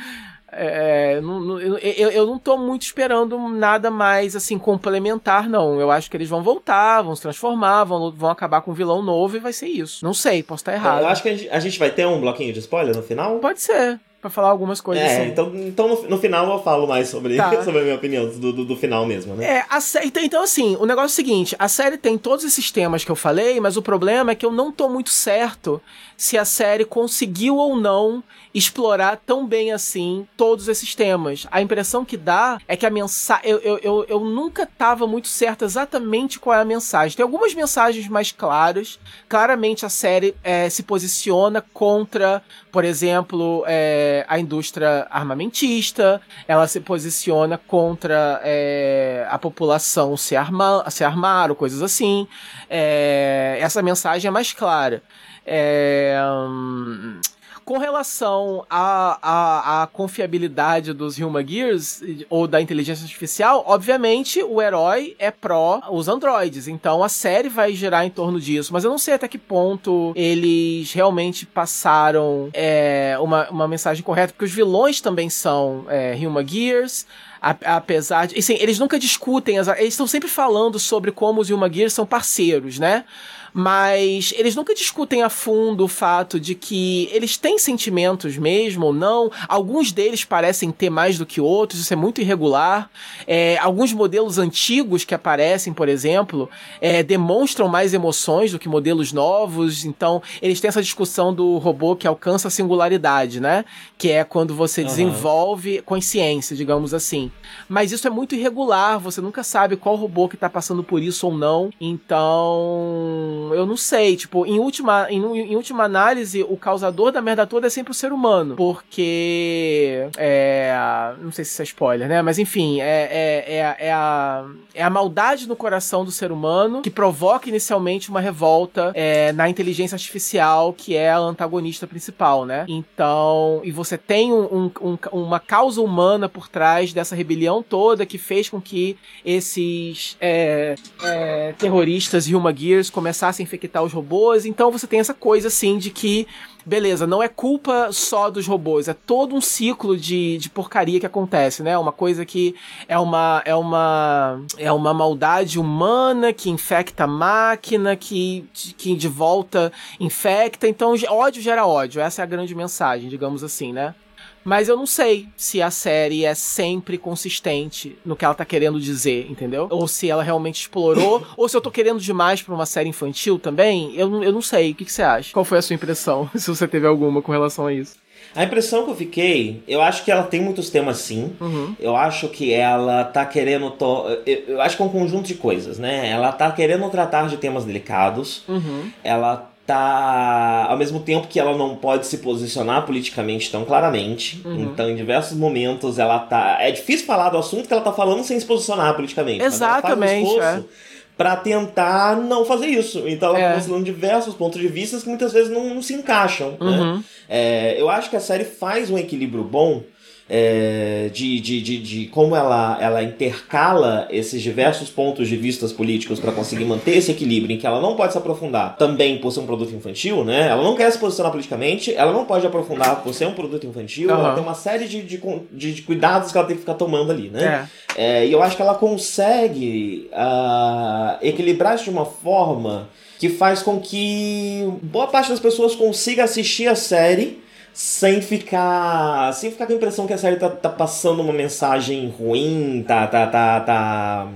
É, não, não, eu, eu não tô muito esperando nada mais assim complementar, não. Eu acho que eles vão voltar, vão se transformar, vão, vão acabar com um vilão novo e vai ser isso. Não sei, posso estar errado. Eu acho que a gente, a gente vai ter um bloquinho de spoiler no final? Pode ser para falar algumas coisas é, assim. então, então no, no, final eu falo mais sobre, tá. sobre a minha opinião do, do, do, final mesmo, né? É, a série, então, então assim, o negócio é o seguinte, a série tem todos esses temas que eu falei, mas o problema é que eu não tô muito certo se a série conseguiu ou não explorar tão bem assim todos esses temas. A impressão que dá é que a mensagem. Eu, eu, eu, eu, nunca tava muito certo exatamente qual é a mensagem. Tem algumas mensagens mais claras. Claramente a série é, se posiciona contra, por exemplo, é, a indústria armamentista. Ela se posiciona contra é, a população se armar, se armar ou coisas assim. É, essa mensagem é mais clara. É, hum, com relação à, confiabilidade dos Human Gears ou da inteligência artificial, obviamente o herói é pró os androides, então a série vai girar em torno disso, mas eu não sei até que ponto eles realmente passaram é, uma, uma mensagem correta, porque os vilões também são é, Human Gears, apesar de. Assim, eles nunca discutem, eles estão sempre falando sobre como os Human Gears são parceiros, né? Mas eles nunca discutem a fundo o fato de que eles têm sentimentos mesmo ou não. Alguns deles parecem ter mais do que outros, isso é muito irregular. É, alguns modelos antigos que aparecem, por exemplo, é, demonstram mais emoções do que modelos novos, então eles têm essa discussão do robô que alcança a singularidade, né? Que é quando você uhum. desenvolve consciência, digamos assim. Mas isso é muito irregular, você nunca sabe qual robô que tá passando por isso ou não. Então, eu não sei. Tipo, em última, em, em, última análise, o causador da merda toda é sempre o ser humano. Porque. É. Não sei se isso é spoiler, né? Mas enfim, é, é, é, é, a, é a maldade no coração do ser humano que provoca inicialmente uma revolta é, na inteligência artificial, que é a antagonista principal, né? Então. E você tem um, um, uma causa humana por trás dessa rebelião toda que fez com que esses é, é, terroristas Human Gears começassem a infectar os robôs. Então você tem essa coisa assim de que, beleza, não é culpa só dos robôs, é todo um ciclo de, de porcaria que acontece, né? Uma coisa que é uma é uma é uma maldade humana que infecta a máquina, que que de volta infecta. Então ódio gera ódio. Essa é a grande mensagem, digamos assim, né? Mas eu não sei se a série é sempre consistente no que ela tá querendo dizer, entendeu? Ou se ela realmente explorou, ou se eu tô querendo demais pra uma série infantil também. Eu, não- eu não sei. O que, que você acha? Qual foi a sua impressão? se você teve alguma com relação a isso. A impressão que eu fiquei, eu acho que ela tem muitos temas sim. Uhum. Eu acho que ela tá querendo. To... Eu, eu acho que é um conjunto de coisas, né? Ela tá querendo tratar de temas delicados. Uhum. Ela tá. Ao mesmo tempo que ela não pode se posicionar politicamente tão claramente. Uhum. Então, em diversos momentos, ela tá. É difícil falar do assunto que ela tá falando sem se posicionar politicamente. faz um Exatamente, esforço Pra tentar não fazer isso. Então ela É. tá mostrando diversos pontos de vista que muitas vezes não, não se encaixam. né? Uhum. É, eu acho que a série faz um equilíbrio bom é, de, de, de, de como ela, ela intercala esses diversos pontos de vistas políticos para conseguir manter esse equilíbrio em que ela não pode se aprofundar também por ser um produto infantil, né? Ela não quer se posicionar politicamente, ela não pode aprofundar por ser um produto infantil, Aham. ela tem uma série de, de, de, de cuidados que ela tem que ficar tomando ali, né? É. É, e eu acho que ela consegue ah, equilibrar isso de uma forma que faz com que boa parte das pessoas consiga assistir a série sem ficar sem ficar com a impressão que a série tá, tá passando uma mensagem ruim, tá tá tá tá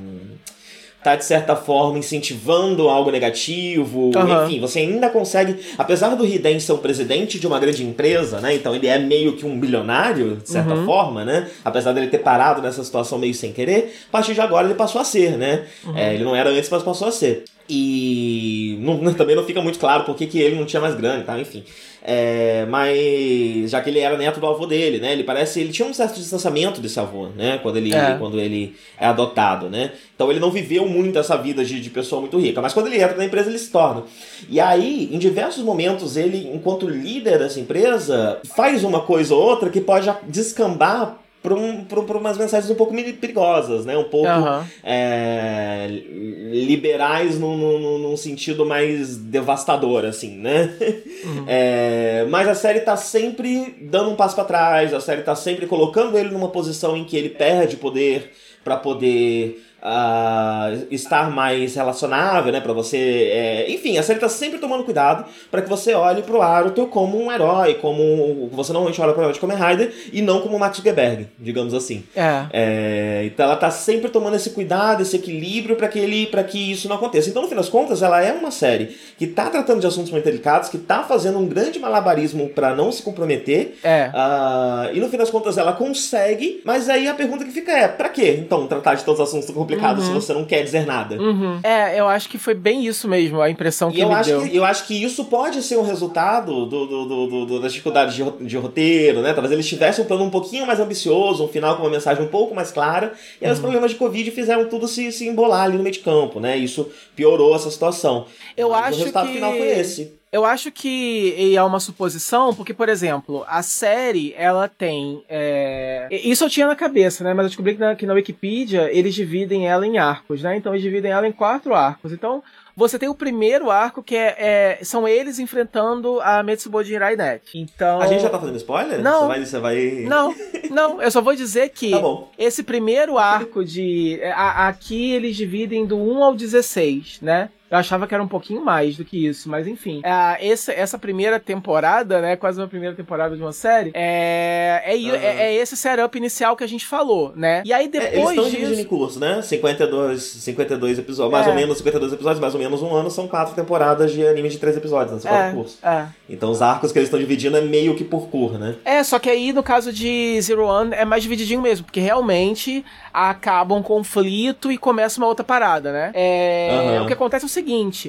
tá de certa forma incentivando algo negativo, Aham. enfim, você ainda consegue, apesar do Hiden ser o presidente de uma grande empresa, né? Então ele é meio que um bilionário, de certa Uhum. forma, né? Apesar dele ter parado nessa situação meio sem querer, a partir de agora ele passou a ser, né? É, ele não era antes, mas passou a ser. E não- também não fica muito claro por que que ele não tinha mais grana e tal, enfim. É, mas já que ele era neto do avô dele, né? Ele parece. Ele tinha um certo distanciamento desse avô, né? Quando ele, É. quando ele é adotado, né? Então ele não viveu muito essa vida de, de pessoa muito rica. Mas quando ele entra na empresa, ele se torna. E aí, em diversos momentos, ele, enquanto líder dessa empresa, faz uma coisa ou outra que pode descambar para um, pra- pra umas mensagens um pouco perigosas, né? Um pouco Aham. é, liberais num, num, num sentido mais devastador, assim, né? É, mas a série tá sempre dando um passo pra trás, a série tá sempre colocando ele numa posição em que ele perde poder pra poder ah, estar mais relacionável, né? Para você, é, enfim, a série tá sempre tomando cuidado pra que você olhe pro Aruto como um herói, como você normalmente olha pro herói de Kamen Rider e não como o Max Zuckerberg, digamos assim. É. É, então ela tá sempre tomando esse cuidado, esse equilíbrio para que ele, para que isso não aconteça. Então no fim das contas, ela é uma série que tá tratando de assuntos muito delicados, que tá fazendo um grande malabarismo para não se comprometer. É. Ah, e no fim das contas ela consegue, mas aí a pergunta que fica é: pra quê então tratar de todos os assuntos tão complicados se você não quer dizer nada? Uhum. É, eu acho que foi bem isso mesmo, a impressão que E eu acho, deu. que, eu acho que isso pode ser um resultado do, do, do, do- das dificuldades de, de roteiro, né? Talvez eles tivessem um plano um pouquinho mais ambicioso, um final com uma mensagem um pouco mais clara, e aí os problemas de Covid fizeram tudo se, se embolar ali no meio de campo, né? Isso piorou essa situação. Eu Mas acho o resultado que- final foi esse. Eu acho que é uma suposição, porque, por exemplo, a série, ela tem. é, Isso eu tinha na cabeça, né? Mas eu descobri que na, que na Wikipedia eles dividem ela em arcos, né? Então eles dividem ela em quatro arcos. Então, você tem o primeiro arco, que é, é- são eles enfrentando a Metsuboji Hirainet. Então. A gente já tá fazendo spoiler? Não. Você vai. Você vai... Não, não, eu só vou dizer que Tá esse primeiro arco de. a- aqui eles dividem do 1 ao 16, né? Eu achava que era um pouquinho mais do que isso, mas enfim. Ah, essa, essa primeira temporada, né? Quase uma primeira temporada de uma série, é, é, Aham. é, é esse setup inicial que a gente falou, né? E aí É, eles depois estão dividindo em curso, né? 52, 52 episódios, mais É. ou menos 52 episódios, mais ou menos um ano, são quatro temporadas de anime de três episódios, né? São quatro É, cursos. é. Então os arcos que eles estão dividindo é meio que por cor, né? É, só que aí no caso de Zero One é mais divididinho mesmo, porque realmente acaba um conflito e começa uma outra parada, né? É, Aham. O que acontece é o seguinte: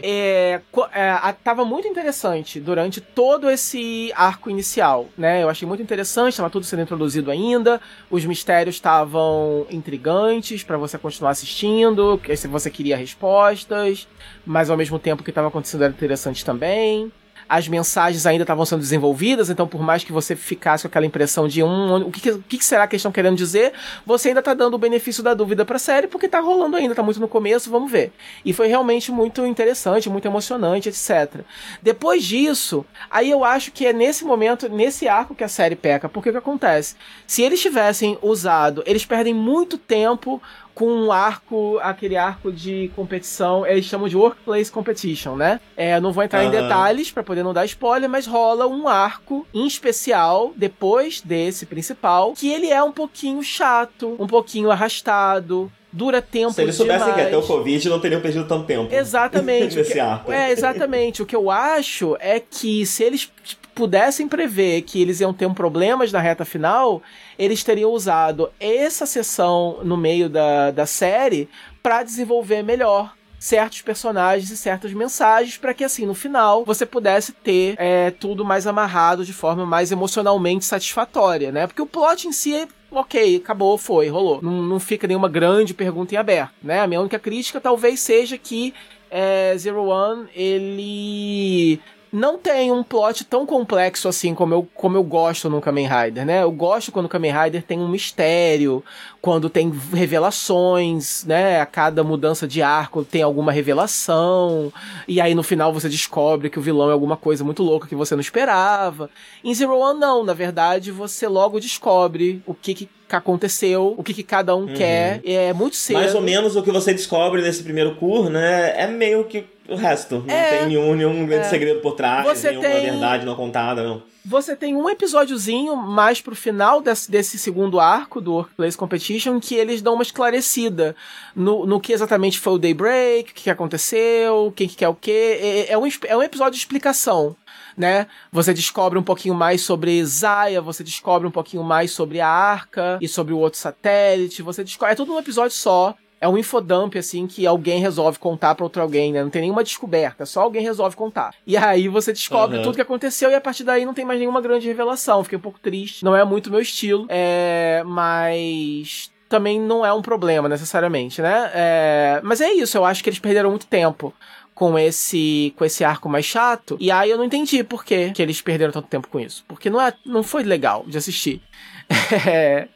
é, co- é, a- tava muito interessante durante todo esse arco inicial, né? Eu achei muito interessante, tava tudo sendo introduzido ainda, os mistérios estavam intrigantes pra você continuar assistindo, se você queria respostas, mas ao mesmo tempo que tava acontecendo era interessante também as mensagens ainda estavam sendo desenvolvidas, então por mais que você ficasse com aquela impressão de um, o que, que- será que eles estão querendo dizer, você ainda tá dando o benefício da dúvida pra série, porque tá rolando ainda, tá muito no começo, vamos ver. E foi realmente muito interessante, muito emocionante, etc. Depois disso, aí eu acho que é nesse momento, nesse arco que a série peca, porque o que acontece? Se eles tivessem usado, eles perdem muito tempo com um arco, aquele arco de competição, eles chamam de Workplace Competition, né? É, não vou entrar em Aham. detalhes pra poder não dar spoiler, mas rola um arco em especial depois desse principal, que ele é um pouquinho chato, um pouquinho arrastado, dura tempo Se eles soubessem que até o Covid não teriam perdido tanto tempo. Exatamente. que-. É, exatamente. O que eu acho é que se eles pudessem prever que eles iam ter um problemas na reta final, eles teriam usado essa sessão no meio da, da série pra desenvolver melhor certos personagens e certas mensagens pra que assim no final você pudesse ter é, tudo mais amarrado de forma mais emocionalmente satisfatória, né? Porque o plot em si é ok, acabou, foi, rolou. Não, não fica nenhuma grande pergunta em aberto, né? A minha única crítica talvez seja que é, Zero One, ele não tem um plot tão complexo assim como eu, como eu gosto no Kamen Rider, né? Eu gosto quando o Kamen Rider tem um mistério, quando tem revelações, né? A cada mudança de arco tem alguma revelação, e aí no final você descobre que o vilão é alguma coisa muito louca que você não esperava. Em Zero One, não. Na verdade, você logo descobre o que, que aconteceu, o que, que cada um quer. É muito cedo. Uhum. Mais ou menos o que você descobre nesse primeiro cur, né? É meio que o resto. Não É. tem nenhum, nenhum grande É. segredo por trás, Você nenhuma tem- verdade não contada, não. Você tem um episódiozinho mais pro final desse, desse segundo arco do Workplace Competition que eles dão uma esclarecida no, no que exatamente foi o Daybreak, o que que aconteceu, quem que quer o quê. É, é um, es- é um episódio de explicação. Né? Você descobre um pouquinho mais sobre Zaya, você descobre um pouquinho mais sobre a Arca e sobre o outro satélite. Você descobre. É tudo num episódio só. É um infodump, assim, que alguém resolve contar pra outro alguém, né? Não tem nenhuma descoberta, só alguém resolve contar. E aí você descobre Aham. tudo que aconteceu e a partir daí não tem mais nenhuma grande revelação. Fiquei um pouco triste. Não é muito meu estilo. É. Mas. Também não é um problema, necessariamente, né? É, mas é isso, eu acho que eles perderam muito tempo com esse com esse arco mais chato. E aí eu não entendi por que, eles perderam tanto tempo com isso. Porque não, é, não foi legal de assistir.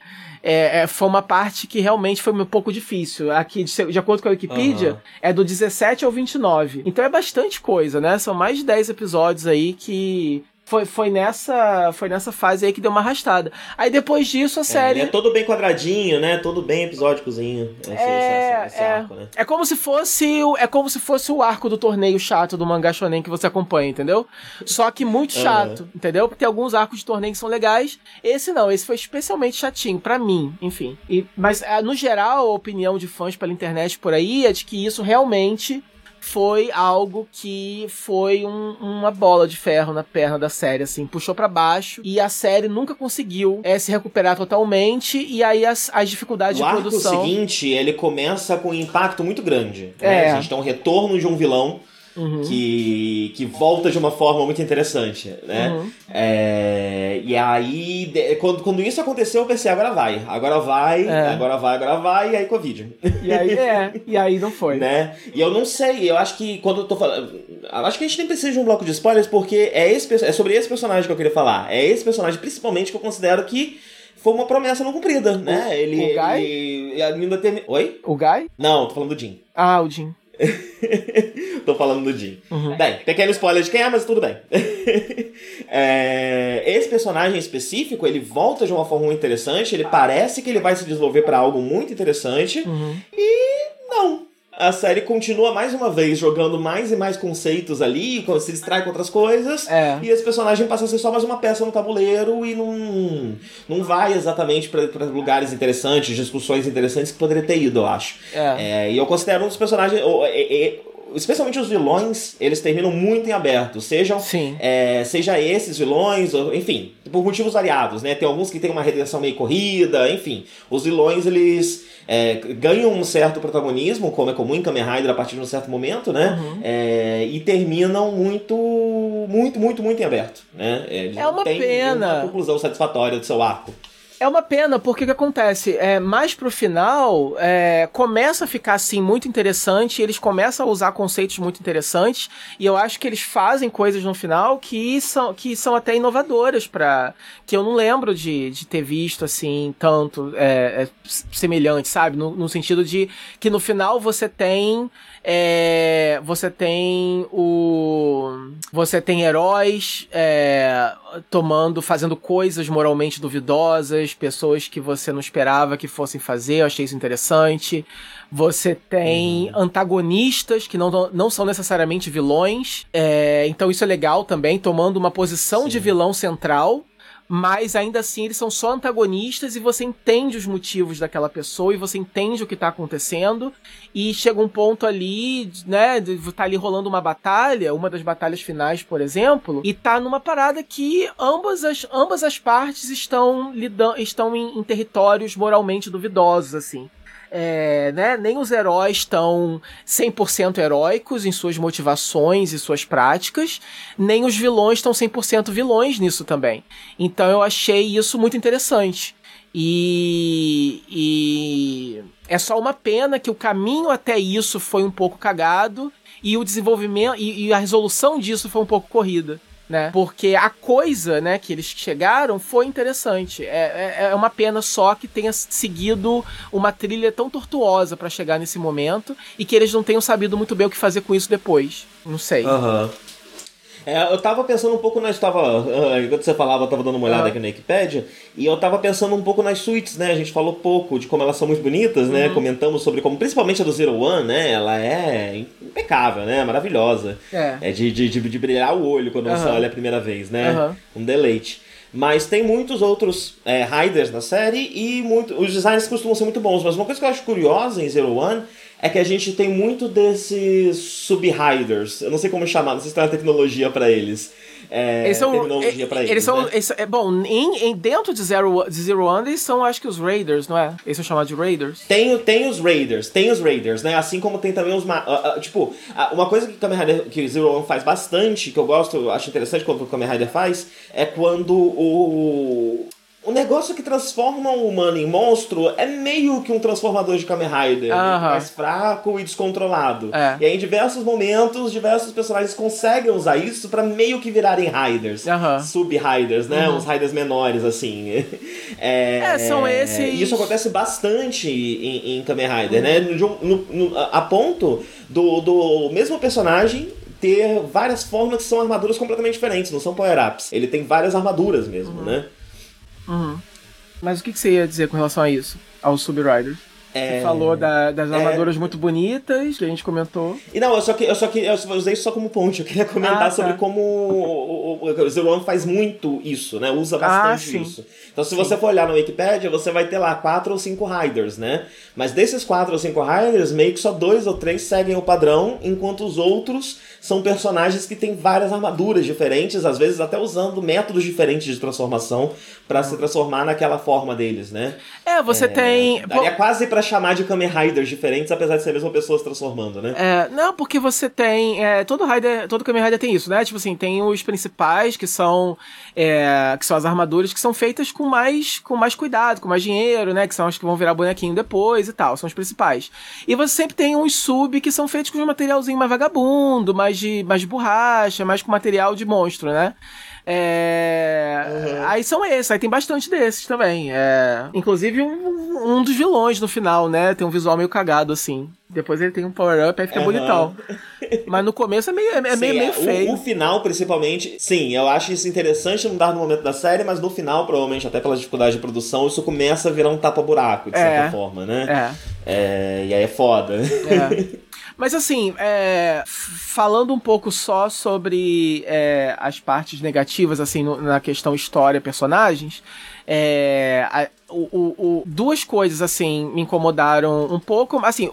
É, é, foi uma parte que realmente foi um pouco difícil. Aqui, de, de acordo com a Wikipedia, Aham. é do 17 ao 29. Então é bastante coisa, né? São mais de 10 episódios aí que. Foi, foi, nessa, foi nessa fase aí que deu uma arrastada. Aí depois disso a É, série. é todo bem quadradinho, né? Todo bem episódicozinho. Esse, É, esse, esse é. né? É como se fosse o, é como se fosse o arco do torneio chato do mangá shonen que você acompanha, entendeu? Só que muito chato, entendeu? Porque tem alguns arcos de torneio que são legais. Esse não, esse foi especialmente chatinho pra mim, enfim. E, mas no geral, a opinião de fãs pela internet por aí é de que isso realmente foi algo que foi um- uma bola de ferro na perna da série, assim, puxou pra baixo e a série nunca conseguiu eh, se recuperar totalmente e aí as, as dificuldades O de produção. seguinte, ele começa com um impacto muito grande. É. Né? A gente tem um retorno de um vilão Uhum. que, que volta de uma forma muito interessante, né? Uhum. É, e aí, de- quando, quando isso aconteceu, eu pensei, agora vai, agora vai, É. agora vai, agora vai, e aí Covid. E aí, é, e aí não foi. né? E eu não sei, eu acho que quando eu tô falando. Acho que a gente nem precisa de um bloco de spoilers, porque é, esse, é sobre esse personagem que eu queria falar. É esse personagem, principalmente, que eu considero que foi uma promessa não cumprida, né? ele. o Guy? ele ainda termi- Oi? O Guy? Não, tô falando do Jim. Ah, o Jim. tô falando do Jim. Uhum. Bem, pequeno spoiler de quem é, mas tudo bem. É, esse personagem específico, ele volta de uma forma muito interessante, ele parece que ele vai se desenvolver pra algo muito interessante, Uhum. não. A série continua mais uma vez jogando mais e mais conceitos ali, se distrai com outras coisas. É. E esse personagem passa a ser só mais uma peça no tabuleiro e não, não vai exatamente para lugares interessantes, discussões interessantes que poderia ter ido, eu acho. É. É, e eu considero um dos personagens. É, é, especialmente os vilões, eles terminam muito em aberto. Sejam Sim. é, seja esses vilões, enfim, por motivos variados, né? Tem alguns que tem uma redenção meio corrida, enfim. Os vilões, eles é, ganham um certo protagonismo, como é comum em Kamen Rider a partir de um certo momento, né? Uhum. É, e terminam muito, muito, muito, muito em aberto, né? Eles É uma têm pena. Uma conclusão satisfatória do seu arco. É uma pena, porque o que acontece? É, mais pro final, é, começa a ficar assim muito interessante, eles começam a usar conceitos muito interessantes, e eu acho que eles fazem coisas no final que são, que são até inovadoras para que eu não lembro de, de ter visto assim tanto é, é, semelhante, sabe? No, no sentido de que no final você tem é, você tem o você tem heróis é, tomando fazendo coisas moralmente duvidosas pessoas que você não esperava que fossem fazer, eu achei isso interessante. Você tem uhum. antagonistas que não, não são necessariamente vilões, é, então isso é legal também, tomando uma posição Sim. de vilão central mas ainda assim eles são só antagonistas e você entende os motivos daquela pessoa e você entende o que tá acontecendo. E chega um ponto ali, né, tá ali rolando uma batalha, uma das batalhas finais, por exemplo, e tá numa parada que ambas as, ambas as partes estão lidando, estão em, em territórios moralmente duvidosos, assim é, né, nem os heróis estão 100% heróicos em suas motivações e suas práticas, nem os vilões estão 100% vilões nisso também. Então eu achei isso muito interessante. E, e é só uma pena que o caminho até isso foi um pouco cagado e o desenvolvimento e, e a resolução disso foi um pouco corrida né? Porque a coisa, né, que eles chegaram foi interessante. É, é, é uma pena só que tenha seguido uma trilha tão tortuosa para chegar nesse momento e que eles não tenham sabido muito bem o que fazer com isso depois. Não sei. Aham. Uhum. É, eu tava pensando um pouco na. Estava, uh, enquanto você falava, eu tava dando uma olhada uhum. aqui na Wikipedia, e eu tava pensando um pouco nas suítes, né? A gente falou pouco de como elas são muito bonitas, né? Uhum. Comentamos sobre como, principalmente a do Zero One, né? Ela é impecável, né? Maravilhosa. É, é de, de, de, de brilhar o olho quando uhum. você olha a primeira vez, né? Um deleite. Mas tem muitos outros é, Riders na série e muito, os designs costumam ser muito bons. Mas uma coisa que eu acho curiosa em Zero One é que a gente tem muito desses sub-riders. Eu não sei como chamar, não sei se tem uma tecnologia para eles. É, eles são, terminologia pra eles, eles são, né? eles, é, bom, em, em, dentro de Zero, de Zero One, eles são acho que os Raiders, não é? Eles são chamados de Raiders. Tem, tem os Raiders, tem os Raiders, né? Assim como tem também os... Uh, uh, tipo, uma coisa que Kamen Rider, que Zero One faz bastante, que eu gosto, acho interessante quando o Kamen Rider faz, é quando o o negócio que transforma o humano em monstro é meio que um transformador de Kamen Rider. Mais fraco e descontrolado. É. E aí, em diversos momentos, diversos personagens conseguem usar isso para meio que virarem Riders. Sub-Riders, né? Uhum. Uns Riders menores, assim. é, é, são esses. E isso acontece bastante em, em Kamen Rider, né? uhum. né? No, no, a ponto do, do mesmo personagem ter várias formas que são armaduras completamente diferentes, não são power-ups. Ele tem várias armaduras mesmo, uhum. né? Uhum. Mas o que, que você ia dizer com relação a isso? Aos Subriders? É... Você falou da, das é. armaduras é... muito bonitas, que a gente comentou. E não, eu só que eu só que eu usei isso só como ponte. Eu queria comentar ah, tá. sobre como o, o, o Zero One faz muito isso, né? Usa bastante ah, isso. Então, se sim. você for olhar na Wikipedia, você vai ter lá quatro ou cinco riders, né? Mas desses quatro ou cinco riders, meio que só dois ou três seguem o padrão, enquanto os outros são personagens que têm várias armaduras diferentes, às vezes até usando métodos diferentes de transformação para se transformar naquela forma deles, né? É, você é, tem. Daria quase para chamar de Kamen Riders diferentes, apesar de ser a mesma pessoa se transformando, né? É, não, porque você tem. É, todo Rider, todo Kamen Rider tem isso, né? Tipo assim, tem os principais que são. É, que são as armaduras que são feitas com mais, com mais cuidado, com mais dinheiro, né? Que são as que vão virar bonequinho depois e tal. São os principais. E você sempre tem uns sub que são feitos com um materialzinho mais vagabundo, mais de, mais de borracha, mais com material de monstro, né? É... Uhum. Aí são esses, aí tem bastante desses também. É... Inclusive um, um dos vilões no final, né? Tem um visual meio cagado assim. Depois ele tem um power-up, aí fica uhum. bonitão. Mas no começo é meio, é, sim, meio, meio é, feio. O, o, final, principalmente, sim, eu acho isso interessante num dado momento da série, mas no final, provavelmente, até pela dificuldade de produção, isso começa a virar um tapa-buraco, de é. certa forma, né? É. é. E aí é foda. É. Mas assim, é, falando um pouco só sobre é, as partes negativas, assim, no, na questão história, personagens, é, a, o, o, duas coisas, assim, me incomodaram um pouco. Assim,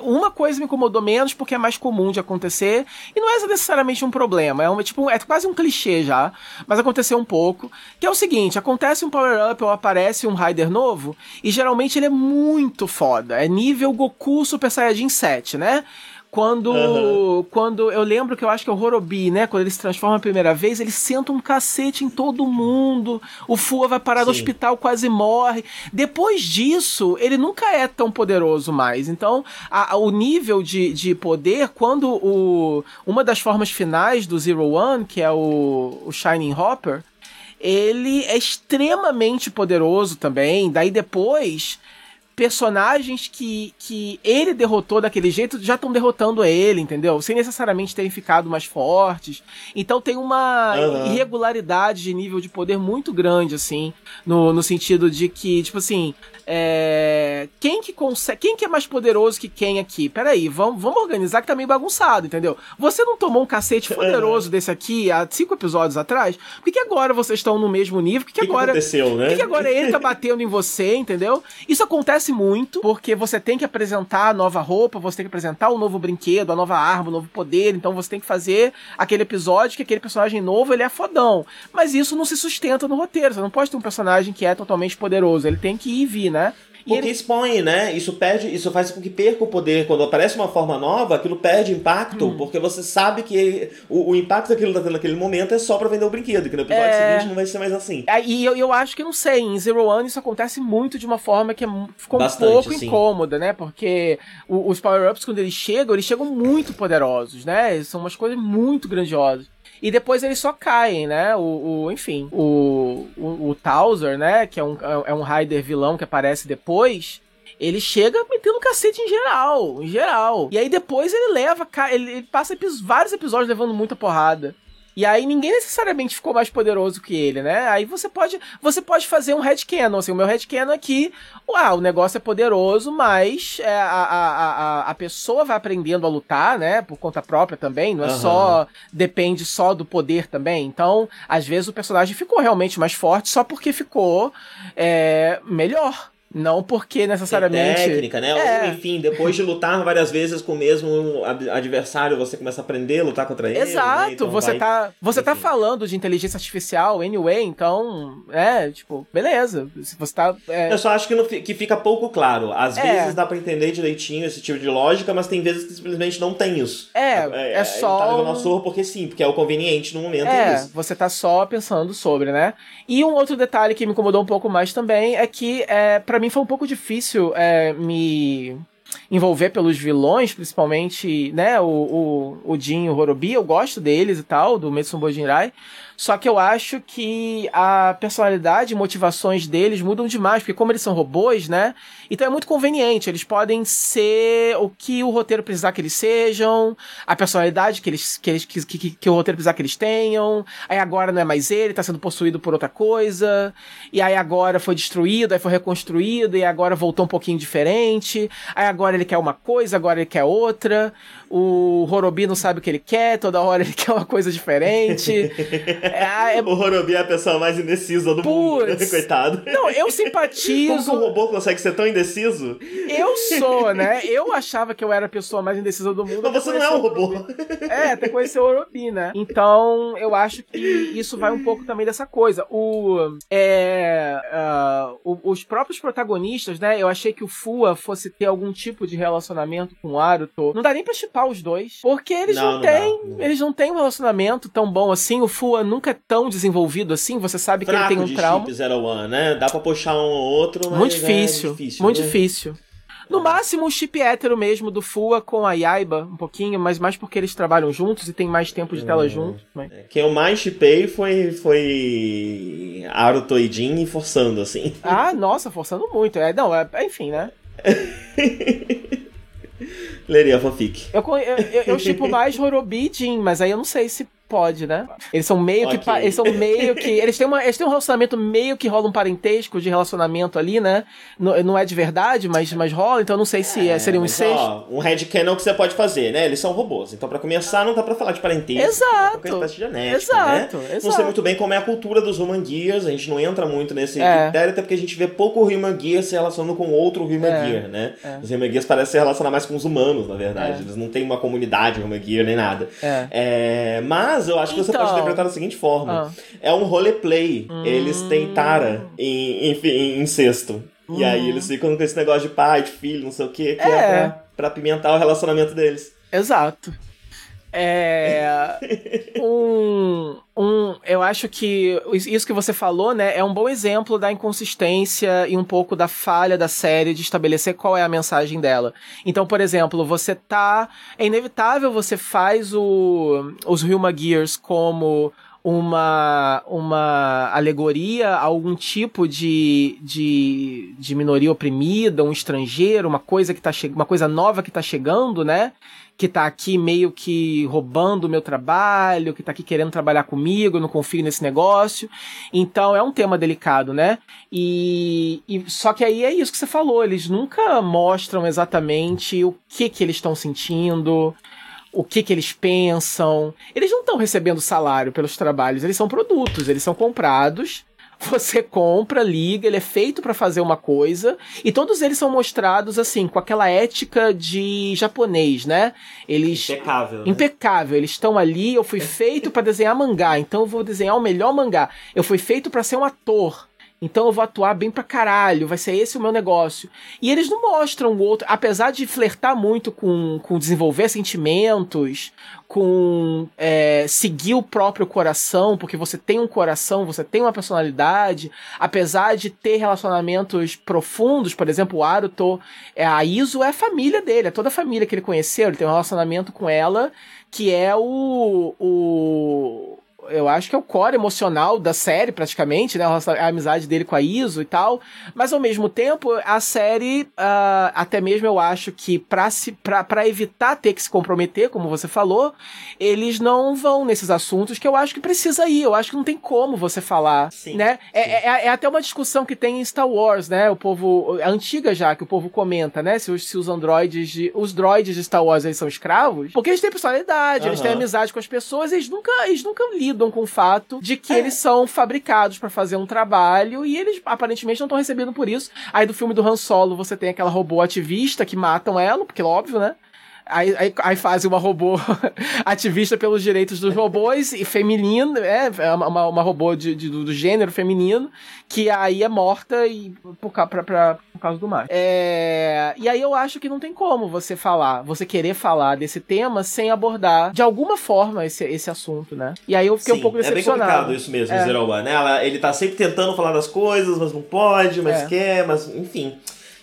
uma coisa me incomodou menos porque é mais comum de acontecer. E não é necessariamente um problema. É, uma, tipo, é quase um clichê já. Mas aconteceu um pouco. Que é o seguinte: acontece um power-up ou aparece um Rider novo. E geralmente ele é muito foda. É nível Goku Super Saiyajin 7, né? Quando, uhum. quando eu lembro que eu acho que é o Horobi, né? Quando ele se transforma a primeira vez, ele senta um cacete em todo mundo. O Fua vai parar Sim. no hospital, quase morre. Depois disso, ele nunca é tão poderoso mais. Então, a, a, o nível de, de poder, quando o, uma das formas finais do Zero One, que é o, o Shining Hopper, ele é extremamente poderoso também. Daí depois personagens que, que ele derrotou daquele jeito já estão derrotando ele, entendeu? Sem necessariamente terem ficado mais fortes. Então tem uma Aham. irregularidade de nível de poder muito grande, assim, no, no sentido de que, tipo assim, é, quem que consegue, quem que é mais poderoso que quem aqui? Peraí, vamos, vamos organizar que tá meio bagunçado, entendeu? Você não tomou um cacete poderoso desse aqui há cinco episódios atrás? Por que, que agora vocês estão no mesmo nível? Por que, que, que agora aconteceu, né? por que, que agora ele tá batendo em você, entendeu? Isso acontece muito, porque você tem que apresentar a nova roupa, você tem que apresentar o novo brinquedo, a nova arma, o novo poder, então você tem que fazer aquele episódio que aquele personagem novo, ele é fodão. Mas isso não se sustenta no roteiro, você não pode ter um personagem que é totalmente poderoso, ele tem que ir e vir, né? Porque ele- expõe, né? Isso perde, isso faz com que perca o poder. Quando aparece uma forma nova, aquilo perde impacto, Hum. porque você sabe que o, o impacto daquilo tá tendo naquele momento é só pra vender o brinquedo, que no episódio É. seguinte não vai ser mais assim. É, E eu, eu acho que, não sei, em Zero One isso acontece muito de uma forma que é, ficou Bastante, um pouco sim. incômoda, né? Porque os power-ups, quando eles chegam, eles chegam muito poderosos, né? São umas coisas muito grandiosas. E depois eles só caem, né? O, o- enfim, o, o, o Towser, né? Que é um, é um Raider vilão que aparece depois. Ele chega metendo cacete em geral, em geral. E aí depois ele leva, ele, passa vários episódios levando muita porrada. E aí ninguém necessariamente ficou mais poderoso que ele, né? Aí você pode, você pode fazer um headcanon, assim, o meu headcanon aqui, uau, o negócio é poderoso, mas é, a, a, a, a pessoa vai aprendendo a lutar, né? Por conta própria também, não é Aham. só, depende só do poder também. Então, às vezes o personagem ficou realmente mais forte só porque ficou é, melhor. Não porque Tem necessariamente... técnica, né? É. Ou, enfim, depois de lutar várias vezes com o mesmo ad- adversário, você começa a aprender a lutar contra ele. né? Exato, Então você vai- tá, você tá falando de inteligência artificial anyway, então, é, tipo, beleza. Você tá é, Eu só acho que, não que fica pouco claro. Às É. vezes dá pra entender direitinho esse tipo de lógica, mas tem vezes que simplesmente não tem isso. É, é só Ele tá levando um- a surra porque sim, porque é o conveniente no momento. É, É isso. você tá só pensando sobre, né? E um outro detalhe que me incomodou um pouco mais também é que, é, para mim, foi um pouco difícil é, me envolver pelos vilões, principalmente, né, o, o, o Jin e o Horobi, eu gosto deles e tal, do Metsubo Jinrai, só que eu acho que a personalidade e motivações deles mudam demais, porque como eles são robôs, né, então é muito conveniente, eles podem ser o que o roteiro precisar que eles sejam, a personalidade que eles que, eles, que, que, que o roteiro precisar que eles tenham, aí agora não é mais ele, tá sendo possuído por outra coisa, e aí agora foi destruído, aí foi reconstruído, e agora voltou um pouquinho diferente, aí agora ele quer uma coisa, agora ele quer outra, o Horobi não sabe o que ele quer, toda hora ele quer uma coisa diferente. é, é- O Horobi é a pessoa mais indecisa do mundo, Putz. coitado. Não, eu Como simpatizo. um robô consegue ser tão indeciso? Eu sou, né? Eu achava que eu era a pessoa mais indecisa do mundo. Mas você não é um robô. É, até conhecer o Orobi, né? Então, eu acho que isso vai um pouco também dessa coisa. O, é, ah, o- os próprios protagonistas, né? Eu achei que o Fua fosse ter algum tipo de relacionamento com o Aruto. Não dá nem pra chipar os dois. Porque eles não, Não, têm. não. Eles não têm um relacionamento tão bom assim. O Fua nunca é tão desenvolvido assim. Você sabe que ele Fraco tem um trauma. chip Zero One, né? Dá pra puxar um ou outro, mas Muito é difícil, difícil. muito né? difícil. No máximo, o chip hétero mesmo do Fua com a Yaiba, um pouquinho, mas mais porque eles trabalham juntos e tem mais tempo de tela Hum. juntos. Mas... Quem eu mais chipei foi, foi Aruto e Jin forçando, assim. Ah, nossa, forçando muito. É, não, é, enfim, né? Leria fanfic. Eu, eu, eu, eu chipo mais Horobi Jin, mas aí eu não sei se pode, né? Eles são meio que. Ok. pa- Eles são meio que. Eles têm, uma, eles têm um relacionamento meio que rola um parentesco de relacionamento ali, né? Não, não é de verdade, mas, mas rola, então eu não sei se é, seria um mas, incesto. ó, um headcanon que você pode fazer, né? Eles são robôs. Então, pra começar, não dá pra falar de parentesco. Exato. Espécie de genética, Exato, né? exato. Não sei muito bem como é a cultura dos Human Gears. A gente não entra muito nesse É. critério, até porque a gente vê pouco Human Gear se relacionando com outro Human É, Gear, né? é. Os Human Gears parecem se relacionar mais com os humanos, na verdade. É. Eles não têm uma comunidade Human Gear nem nada. É. Mas eu acho que você Então. pode interpretar da seguinte forma: Ah. é um roleplay. Hum. Eles têm tara em, em, em incesto. E aí eles ficam com esse negócio de pai, de filho, não sei o quê, que é, Hum. É. pra, pra apimentar o relacionamento deles. Exato. É. Um, um. Eu acho que isso que você falou, né, é um bom exemplo da inconsistência e um pouco da falha da série de estabelecer qual é a mensagem dela. Então, por exemplo, você tá. É inevitável, você faz o, os Hilma Gears como uma, uma alegoria a algum tipo de, de, de minoria oprimida, um estrangeiro, uma coisa que tá uma coisa nova que tá chegando, né? Que tá aqui meio que roubando o meu trabalho, que tá aqui querendo trabalhar comigo, eu não confio nesse negócio. Então é um tema delicado, né? E, e só que aí é isso que você falou, eles nunca mostram exatamente o que que eles estão sentindo o que, que eles pensam. Eles não estão recebendo salário pelos trabalhos, eles são produtos, eles são comprados. Você compra, liga, ele é feito para fazer uma coisa, e todos eles são mostrados assim, com aquela ética de japonês, né? Eles impecável. Né? Impecável, eles estão ali, eu fui feito para desenhar mangá, então eu vou desenhar o melhor mangá. Eu fui feito para ser um ator. Então eu vou atuar bem pra caralho, vai ser esse o meu negócio. E eles não mostram o outro, apesar de flertar muito com, com desenvolver sentimentos, com é, seguir o próprio coração, porque você tem um coração, você tem uma personalidade, apesar de ter relacionamentos profundos, por exemplo, o Aruto, é, a Iso é a família dele, é toda a família que ele conheceu, ele tem um relacionamento com ela, que é o, o eu acho que é o core emocional da série, praticamente, né? A amizade dele com a Iso e tal. Mas ao mesmo tempo, a série, uh, até mesmo eu acho que pra, se, pra, pra evitar ter que se comprometer, como você falou, eles não vão nesses assuntos que eu acho que precisa ir. Eu acho que não tem como você falar, sim, né? É, sim. É, é, é, até uma discussão que tem em Star Wars, né? O povo, a antiga já, que o povo comenta, né? Se os, se os androides, de, os droids de Star Wars, eles são escravos, porque eles têm personalidade, uhum. eles têm amizade com as pessoas, eles nunca, eles nunca lidam lidam com o fato de que é. eles são fabricados para fazer um trabalho e eles aparentemente não estão recebendo por isso. Aí do filme do Han Solo você tem aquela robô ativista que matam ela, porque é óbvio, né? Aí, aí, aí fazem uma robô ativista pelos direitos dos robôs e feminino, é, é uma, uma robô de, de, do gênero feminino, que aí é morta e, por, pra, pra, por causa do mar. É, e aí eu acho que não tem como você falar, você querer falar desse tema sem abordar de alguma forma esse, esse assunto, né? E aí eu fiquei Sim, um pouco decepcionado. É bem complicado isso mesmo, é. Zero One, né? Ela, ele tá sempre tentando falar das coisas, mas não pode, mas é. quer, mas enfim.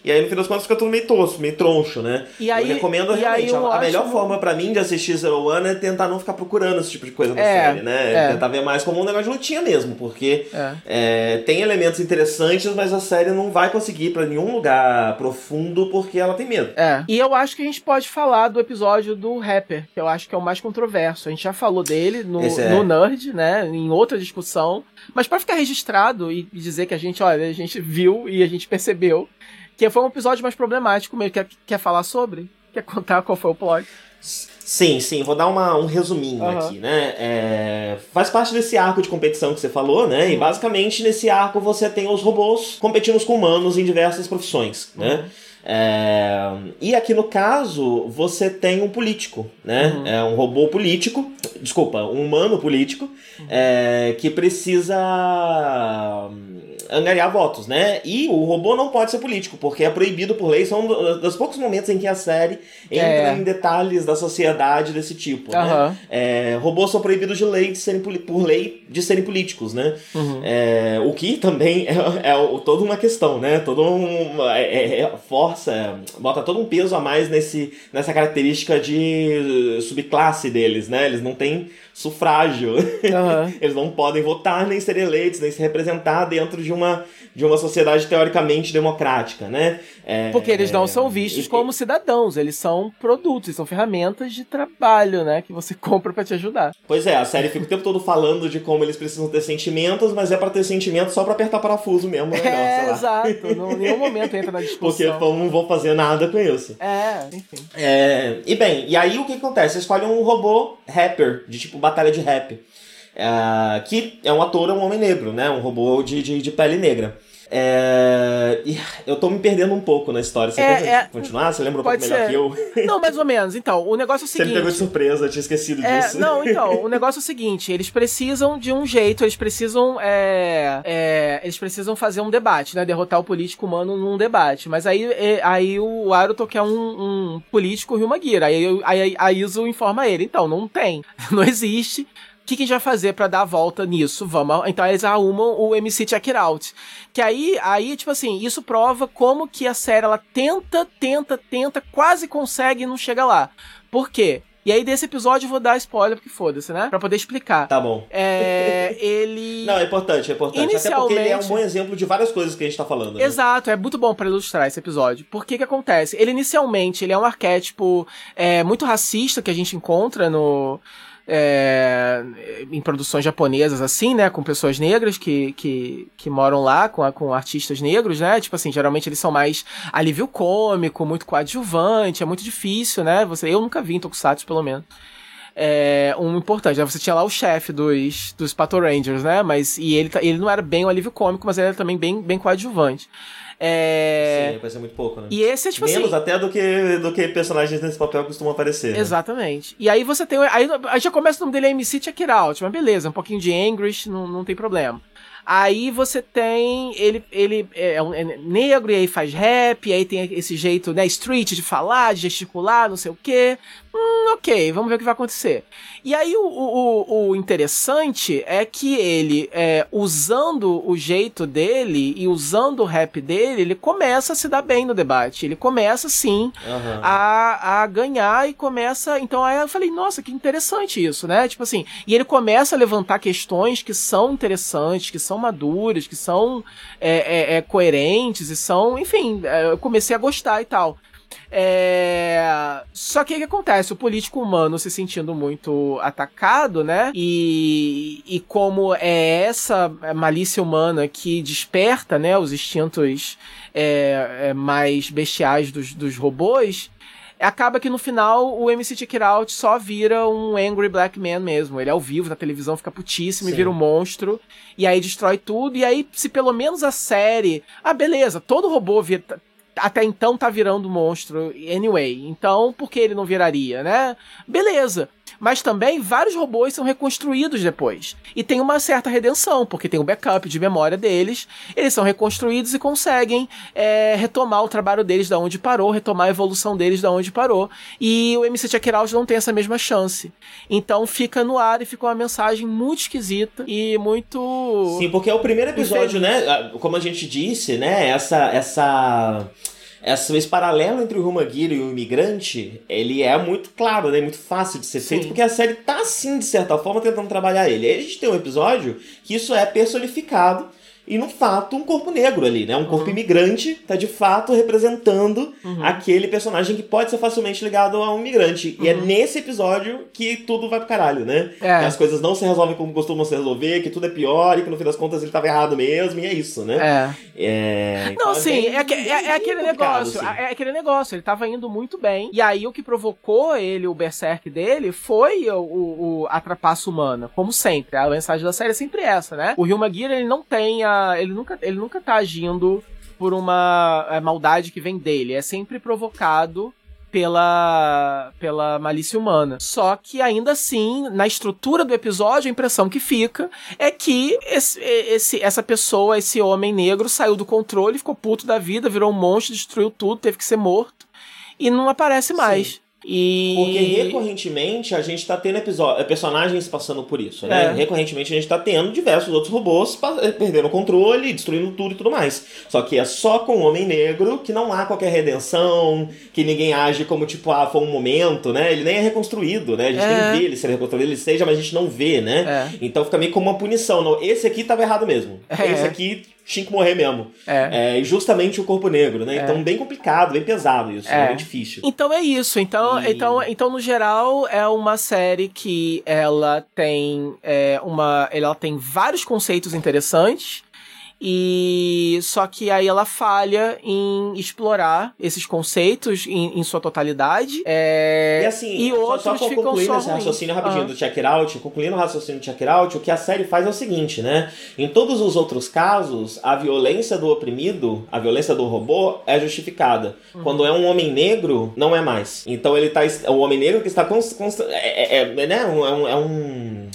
E aí, no fim das contas, fica tudo meio tosco, meio troncho, né? E aí, eu recomendo realmente. Eu a, melhor forma para mim de assistir Zero One é tentar não ficar procurando esse tipo de coisa na é, série, né? É. Tentar ver mais como um negócio de lutinha mesmo, porque é. é tem elementos interessantes, mas a série não vai conseguir ir pra nenhum lugar profundo porque ela tem medo. É. E eu acho que a gente pode falar do episódio do Rapper, que eu acho que é o mais controverso. A gente já falou dele no, é. no Nerd, né? Em outra discussão. Mas para ficar registrado e dizer que a gente, olha, a gente viu e a gente percebeu que foi um episódio mais problemático mesmo. Quer, quer falar sobre? Quer contar qual foi o plot? Sim, sim, vou dar uma, um resuminho uhum. aqui, né? É, faz parte desse arco de competição que você falou, né? Uhum. E basicamente nesse arco você tem os robôs competindo com humanos em diversas profissões, né? uhum. né? É, e aqui no caso, você tem um político, né? Uhum. É um robô político, desculpa, um humano político, uhum. é, que precisa angariar votos, né? E o robô não pode ser político, porque é proibido por lei. São dos poucos momentos em que a série entra é. em detalhes da sociedade desse tipo, uhum. né? É, robôs são proibidos de lei de serem, por lei de serem políticos, né? Uhum. É, o que também é, é, toda uma questão, né? Todo um, é, é, força, bota todo um peso a mais nesse, nessa característica de subclasse deles, né? Eles não têm sufrágio. Uhum. Eles não podem votar, nem ser eleitos, nem se representar dentro de uma, de uma sociedade teoricamente democrática, né? É, Porque eles não são vistos é, como cidadãos, eles são produtos, são ferramentas de trabalho, né? Que você compra para te ajudar. Pois é, a série fica o tempo todo falando de como eles precisam ter sentimentos, mas é para ter sentimentos só para apertar parafuso mesmo. Legal, é, exato. Em nenhum momento entra na discussão. Porque eu não vou fazer nada com isso. É, enfim. É, e bem, e aí o que acontece? Você escolhe um robô rapper, de tipo batalha de rap. Uh, que é um ator, é um homem negro, né? Um robô de, de, de pele negra. É... Eu tô me perdendo um pouco na história. Você é, quer é... continuar? Você lembra um pouco melhor que eu? Não, mais ou menos. Então, o negócio é o seguinte. Você me pegou de surpresa, eu tinha esquecido é, disso. Não, então, o negócio é o seguinte: eles precisam de um jeito, eles precisam. É, é, eles precisam fazer um debate, né? Derrotar o político humano num debate. Mas aí, é, aí o Aruto quer um, um político Ryumagira. Aí, aí a Iso informa ele. Então, não tem. Não existe que, que a gente vai fazer para dar a volta nisso? Vamos. Então eles arrumam o MC Check It Out. Que aí, aí, tipo assim, isso prova como que a série ela tenta, tenta, tenta, quase consegue e não chega lá. Por quê? E aí desse episódio eu vou dar spoiler, porque foda-se, né? Pra poder explicar. Tá bom. É, ele. Não, é importante, é importante. Até porque ele é um Inicialmente- bom exemplo de várias coisas que a gente tá falando. né? Exato, é muito bom pra ilustrar esse episódio. Por que que acontece? Ele inicialmente ele é um arquétipo é, muito racista que a gente encontra no é, em produções japonesas assim, né, com pessoas negras que, que, que moram lá com, com artistas negros, né? Tipo assim, geralmente eles são mais alívio cômico, muito coadjuvante, é muito difícil, né? Você, eu nunca vi em Tokusatsu, pelo menos. É, um importante, né? Você tinha lá o chefe dos, dos Pato Rangers, né? Mas e ele, tá- ele não era bem o alívio cômico, mas ele era também bem, bem coadjuvante. É, Sim, vai ser muito pouco, né? e esse é tipo Menos assim. até do que, do que personagens nesse papel costumam aparecer. né? Exatamente. E aí você tem. Aí, aí já começa o nome dele é MC Check It Out, mas beleza, um pouquinho de English, não, não tem problema. Aí você tem. Ele, ele é, um- é negro e aí faz rap, e aí tem esse jeito, né, street de falar, de gesticular, não sei o quê. Hum, ok, vamos ver o que vai acontecer. E aí o, o, o- interessante é que ele, é, usando o jeito dele e usando o rap dele, ele começa a se dar bem no debate. Ele começa sim Aham. a, a ganhar e começa. Então aí eu falei, nossa, que interessante isso, né? Tipo assim, e ele começa a levantar questões que são interessantes, que são maduras, que são é, é, é, coerentes e são, enfim, é, eu comecei a gostar e tal. É... Só que o que acontece? O político humano se sentindo muito atacado, né? E, e como é essa malícia humana que desperta, né, os instintos é, é, mais bestiais dos, dos robôs, acaba que no final o MC Check Out só vira um Angry Black Man mesmo. Ele é ao vivo na televisão, fica putíssimo e Sim. vira um monstro. E aí destrói tudo. E aí, se pelo menos a série. Ah, beleza, todo robô vira. Até então tá virando monstro anyway. Então, por que ele não viraria, né? Beleza. Mas também vários robôs são reconstruídos depois. E tem uma certa redenção, porque tem o backup de memória deles. Eles são reconstruídos e conseguem é, retomar o trabalho deles da onde parou, retomar a evolução deles da onde parou. E o MC Check It Out não tem essa mesma chance. Então fica no ar e fica uma mensagem muito esquisita e muito. Sim, porque é o primeiro episódio, Infeliz. né? ah, Como a gente disse, né? Essa. essa... Essa, esse paralelo entre o Rumagiri e o imigrante, ele é muito claro, né? Muito fácil de ser feito, Sim. porque a série tá, assim, de certa forma, tentando trabalhar ele. Aí a gente tem um episódio que isso é personificado e, no fato, um corpo negro ali, né? Um corpo Uhum. imigrante tá, de fato, representando aquele personagem que pode ser facilmente ligado a um imigrante. E é nesse episódio que tudo vai pro caralho, né? Uhum. É. Que as coisas não se resolvem como costumam se resolver, que tudo é pior e que, no fim das contas, ele tava errado mesmo, e é isso, né? É. É, então Não, é sim, é, é- é bem aquele negócio. assim. É aquele negócio. Ele tava indo muito bem. E aí o que provocou ele, o berserk dele, foi o, o, o- a trapaça humana. Como sempre. A mensagem da série é sempre essa, né? O Ryuma Gira, ele não tem a. Ele nunca, ele nunca tá agindo por uma é, maldade que vem dele. É sempre provocado pela, pela malícia humana. Só que ainda assim, na estrutura do episódio, a impressão que fica é que esse, esse- essa pessoa, esse homem negro, saiu do controle, ficou puto da vida, virou um monstro, destruiu tudo, teve que ser morto e não aparece mais. E Porque recorrentemente a gente tá tendo episódio, personagens passando por isso, né? É. Recorrentemente a gente tá tendo diversos outros robôs eh, perdendo o controle, destruindo tudo e tudo mais. Só que é só com o Homem Negro que não há qualquer redenção, que ninguém age como tipo, ah, foi um momento, né? Ele nem é reconstruído, né? A gente É. nem vê ele ser reconstruído, ele seja, mas a gente não vê, né? É. Então fica meio como uma punição. Não, esse aqui tava errado mesmo. É. Esse aqui tinha que morrer mesmo. É. É, e justamente o corpo negro, né? É. Então bem complicado, bem pesado isso, É. né? bem difícil. Então é isso. Então, E- então, então no geral é uma série que ela tem é, uma, ela tem vários conceitos interessantes e só que aí ela falha em explorar esses conceitos em, em sua totalidade. É, E assim, e só- outros só, concluindo só esse raciocínio rapidinho Ah. do Check It Out, concluindo o raciocínio do Check It Out, o que a série faz é o seguinte, né? Em todos os outros casos, a violência do oprimido, a violência do robô, é justificada. Uhum. Quando é um homem negro, não é mais. Então ele tá. O homem negro que está const- é, é, é, né? é um- é um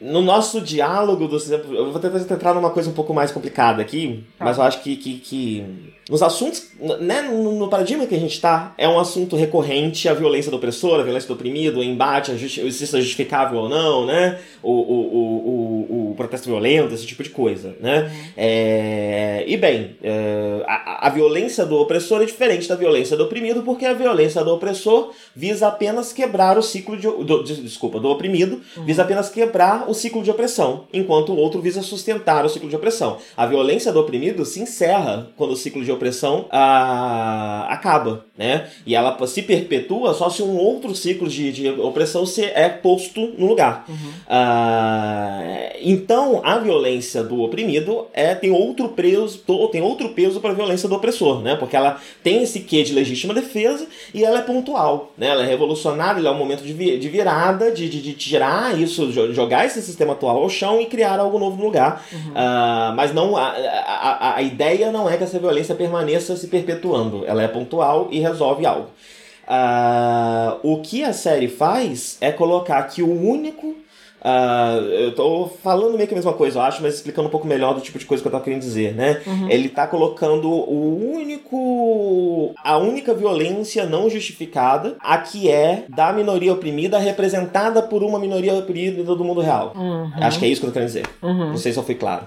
no nosso diálogo do eu vou tentar entrar numa coisa um pouco mais complicada aqui, Tá. mas eu acho que, que, que nos assuntos, né, no, no paradigma que a gente tá, é um assunto recorrente a violência do opressor, a violência do oprimido, o embate, a justi se isso é justificável ou não, né? O, o, o, o, protesto violento, esse tipo de coisa, né? É, e bem, é, a, a violência do opressor é diferente da violência do oprimido, porque a violência do opressor visa apenas quebrar o ciclo de. Do, desculpa, do oprimido, visa apenas quebrar o ciclo de opressão, enquanto o outro visa sustentar o ciclo de opressão. A violência do oprimido se encerra quando o ciclo de opressão ah, acaba, né? E ela se perpetua só se um outro ciclo de, de opressão se é posto no lugar. Ah, então, a violência do oprimido é, tem outro peso, tem outro peso para a violência do opressor, né? Porque ela tem esse quê de legítima defesa e ela é pontual, né? Ela é revolucionária, ela é um momento de, de virada, de, de, de, tirar isso, jogar esse sistema atual ao chão e criar algo novo no lugar. Uhum. Uh, mas não a, a, a ideia não é que essa violência permaneça se perpetuando. Ela é pontual e resolve algo. Uh, o que a série faz é colocar que o único Uh, eu tô falando meio que a mesma coisa, eu acho, mas explicando um pouco melhor do tipo de coisa que eu tava querendo dizer, né? Uhum. Ele tá colocando o único. a única violência não justificada, a que é da minoria oprimida, representada por uma minoria oprimida do mundo real. Uhum. Acho que é isso que eu tô querendo dizer. Uhum. Não sei se eu fui claro.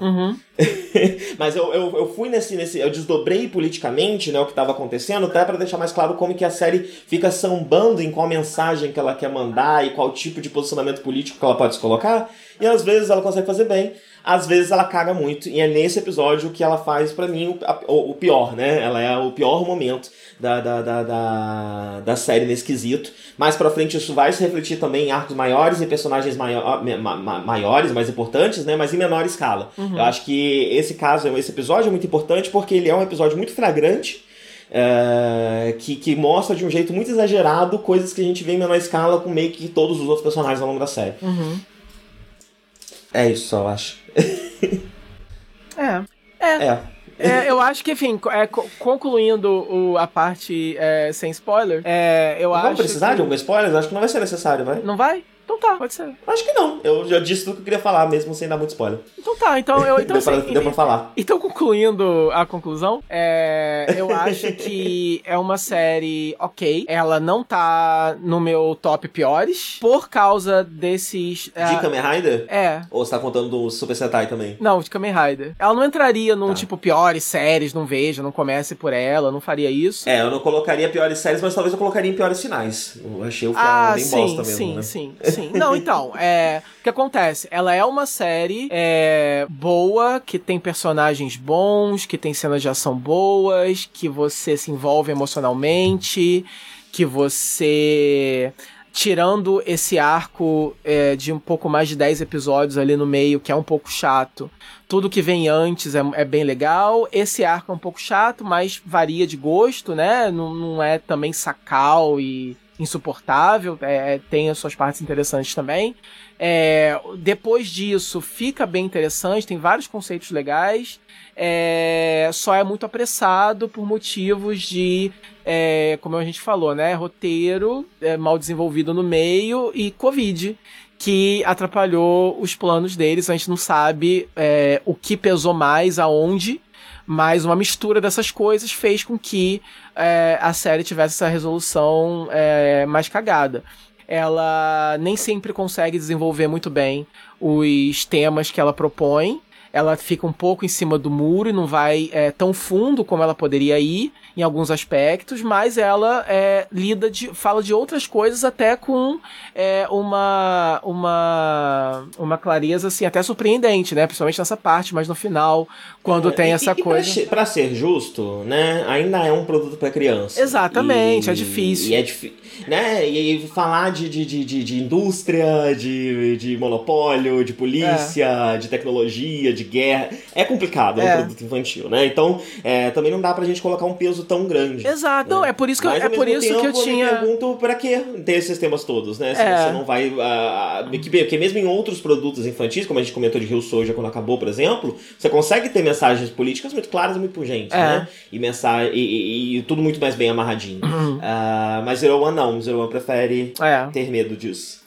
Mas eu, eu, eu, fui nesse, nesse. Eu desdobrei politicamente né, o que tava acontecendo, até para deixar mais claro como que a série fica sambando em qual mensagem que ela quer mandar e qual tipo de posicionamento político que ela pode escolher colocar, e às vezes ela consegue fazer bem, às vezes ela caga muito, e é nesse episódio que ela faz para mim o, o, pior, né? Ela é o pior momento da, da, da, da, da série nesse quesito. Mais pra frente isso vai se refletir também em arcos maiores e personagens maior, ma, ma, maiores, mais importantes, né? Mas em menor escala. Uhum. Eu acho que esse caso, esse episódio é muito importante porque ele é um episódio muito flagrante. É, que, que mostra de um jeito muito exagerado coisas que a gente vê em menor escala com meio que todos os outros personagens ao longo da série. Uhum. É isso, eu acho. é. É. é. É, eu acho que, enfim, é, concluindo o, a parte é, sem spoiler, é, eu Vamos acho. Vamos precisar que... de algum spoiler? Acho que não vai ser necessário, vai? Não vai? Então tá, pode ser. Acho que não. Eu já disse tudo que eu queria falar, mesmo sem dar muito spoiler. Então tá, então eu. Então, deu, pra, assim, deu pra falar. Então, concluindo a conclusão, é, eu acho que é uma série ok. Ela não tá no meu top piores por causa desses. É, de Kamen Rider? É. Ou você tá contando do Super Sentai também? Não, de Kamen Rider. Ela não entraria num tá. tipo piores séries, não veja, não comece por ela, não faria isso. É, eu não colocaria piores séries, mas talvez eu colocaria em piores finais. Eu achei o final ah, bem sim, bosta mesmo. Sim, né? sim, sim sim. Não, então, é. O que acontece? Ela é uma série é, boa, que tem personagens bons, que tem cenas de ação boas, que você se envolve emocionalmente, que você tirando esse arco é, de um pouco mais de 10 episódios ali no meio, que é um pouco chato, tudo que vem antes é, é, bem legal. Esse arco é um pouco chato, mas varia de gosto, né? Não, não é também sacal e insuportável, é, tem as suas partes interessantes também. É, depois disso, fica bem interessante, tem vários conceitos legais, é, só é muito apressado por motivos de, é, como a gente falou, né, roteiro é, mal desenvolvido no meio e Covid, que atrapalhou os planos deles. A gente não sabe é, o que pesou mais, aonde, mas uma mistura dessas coisas fez com que é, a série tivesse essa resolução é, mais cagada. Ela nem sempre consegue desenvolver muito bem os temas que ela propõe. Ela fica um pouco em cima do muro e não vai é, tão fundo como ela poderia ir em alguns aspectos, mas ela é, lida de, fala de outras coisas até com é, uma, uma, uma clareza assim, até surpreendente, né? Principalmente nessa parte, mas no final, quando é, tem essa e, coisa. E pra, ser justo, né? Ainda é um produto para criança. Exatamente, é e, é difícil. E é difícil. Né? E falar de, de, de, de, indústria, de, de monopólio, de polícia, é. de tecnologia, de guerra, é complicado, é, um é. produto infantil, né? Então, também não dá pra gente colocar um peso tão grande. Exato, né? é por isso que, eu, é por isso tempo, que eu tinha. Eu pergunto pra que ter esses temas todos, né? Se é. você não vai. Uh, porque mesmo em outros produtos infantis, como a gente comentou de Rio Soja quando acabou, por exemplo, você consegue ter mensagens políticas muito claras e muito pungentes, é. né? E, mensagem, e, e, e, tudo muito mais bem amarradinho. Uhum. Uh, mas Zero One não, Zero One prefere é. ter medo disso.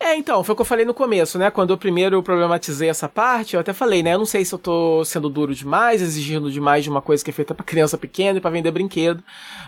É, então, foi o que eu falei no começo, né? Quando eu primeiro problematizei essa parte, eu até falei, né? Eu não sei se eu tô sendo duro demais, exigindo demais de uma coisa que é feita pra criança pequena e pra vender brinquedo.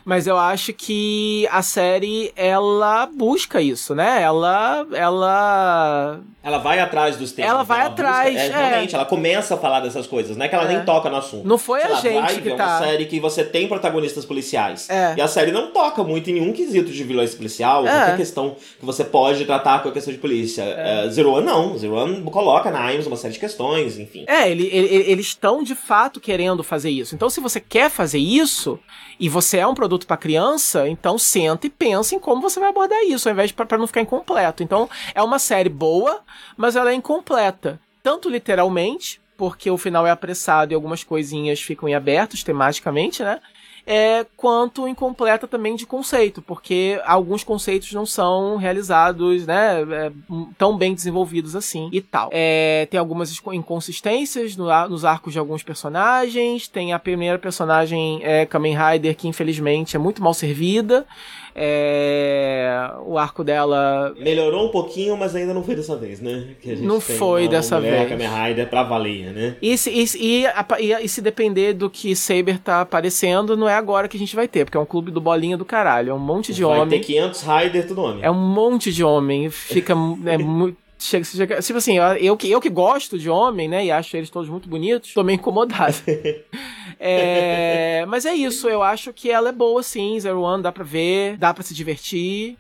Mas eu acho que a série, ela busca isso, né? Ela. Ela. Ela vai atrás dos temas. Ela vai atrás, busca- é. Realmente, ela começa a falar dessas coisas, não é que ela É. nem toca no assunto. Não foi Sei a lá, gente Drive que é tá. uma série que você tem protagonistas policiais. É. E a série não toca muito em nenhum quesito de vilões policial, É. qualquer questão que você pode tratar com a questão de polícia. É, Zero One não. Zero One coloca na Imus uma série de questões, enfim. É, ele- ele- eles estão de fato querendo fazer isso. Então, se você quer fazer isso e você é um produto pra criança, então senta e pensa em como você vai abordar isso, ao invés de pra não ficar incompleto. Então, é uma série boa, mas ela é incompleta, tanto literalmente, porque o final é apressado e algumas coisinhas ficam em abertos tematicamente, né? É, quanto incompleta também de conceito, porque alguns conceitos não são realizados, né, é, tão bem desenvolvidos assim e tal. É, tem algumas inconsistências no nos arcos de alguns personagens, tem a primeira personagem, é, Kamen Rider, que infelizmente é muito mal servida, é, o arco dela Melhorou um pouquinho, mas ainda não foi dessa vez, né? Não foi uma dessa mulher vez. Kamen Rider pra valer, né? E se, e, e, e, se depender do que Saber tá aparecendo, não é agora que a gente vai ter, porque é um clube do bolinha do caralho. É um monte de Vai homem. ter 500 Rider, tudo homem. É um monte de homem. Fica. É muito. Chega, chega, tipo assim, eu, que, eu que gosto de homem, né, e acho eles todos muito bonitos, tô meio incomodado. É, mas é isso, eu acho que ela é boa sim, Zero One, dá pra ver, dá pra se divertir.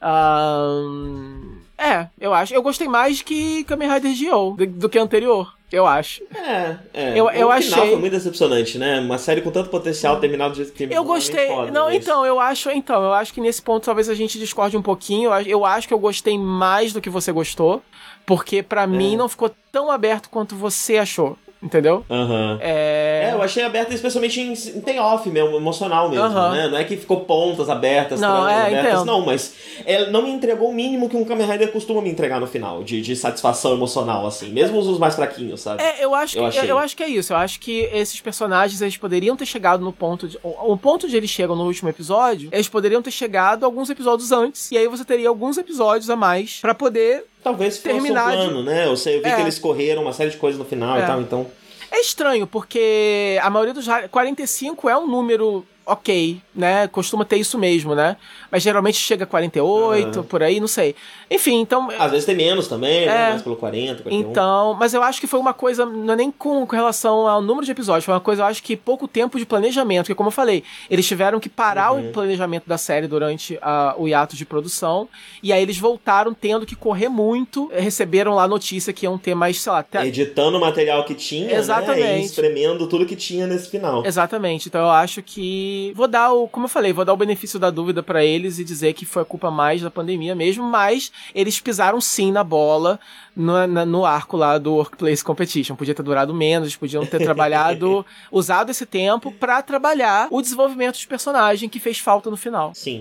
Ahn, é, eu acho. Eu gostei mais que Kamen Rider Dio do, do que anterior, eu acho. É, é. Eu- o eu achei- foi muito decepcionante, né? Uma série com tanto potencial terminado do jeito que terminou. Eu gostei. é foda, não, mas- então, eu acho, então, eu acho que nesse ponto talvez a gente discorde um pouquinho. Eu acho- Eu acho que eu gostei mais do que você gostou, porque pra mim não ficou tão aberto quanto você achou, entendeu? Aham. É. É, eu achei aberto especialmente em, em payoff mesmo, emocional mesmo, Aham. né? Não é que ficou pontas abertas, Não, é, abertas, entendo. não, mas ela não me entregou o mínimo que um Kamen Rider costuma me entregar no final, de, de satisfação emocional, assim, mesmo os mais fraquinhos, sabe? É, eu acho, Eu que, achei. eu, acho que é isso. Eu acho que esses personagens eles poderiam ter chegado no ponto de. O, o ponto de eles chegam no último episódio, eles poderiam ter chegado alguns episódios antes. E aí você teria alguns episódios a mais pra poder. Talvez fosse terminar um de- plano, né? Eu sei, eu vi É. que eles correram uma série de coisas no final É. e tal, então... É estranho, porque a maioria dos. ra- 45 é um número ok, né? Costuma ter isso mesmo, né? Mas geralmente chega a 48, Aham. por aí, não sei. Enfim, então. Às vezes tem menos também, né? É. Mais pelo 40, 41. Então, mas eu acho que foi uma coisa, não é nem com, com relação ao número de episódios, foi uma coisa, eu acho que pouco tempo de planejamento, porque como eu falei, eles tiveram que parar Uhum. o planejamento da série durante o hiato de produção, e aí eles voltaram tendo que correr muito, eh, receberam lá a notícia que iam ter mais, sei lá, até, Editando o material que tinha, né? Exatamente. E espremendo tudo que tinha nesse final. Exatamente. Então eu acho que vou dar o, como eu falei, vou dar o benefício da dúvida pra eles e dizer que foi a culpa mais da pandemia mesmo, mas eles pisaram sim na bola no, na- no arco lá do Workplace Competition. Podia ter durado menos, podiam ter trabalhado, usado esse tempo pra trabalhar o desenvolvimento dos personagens que fez falta no final. Sim.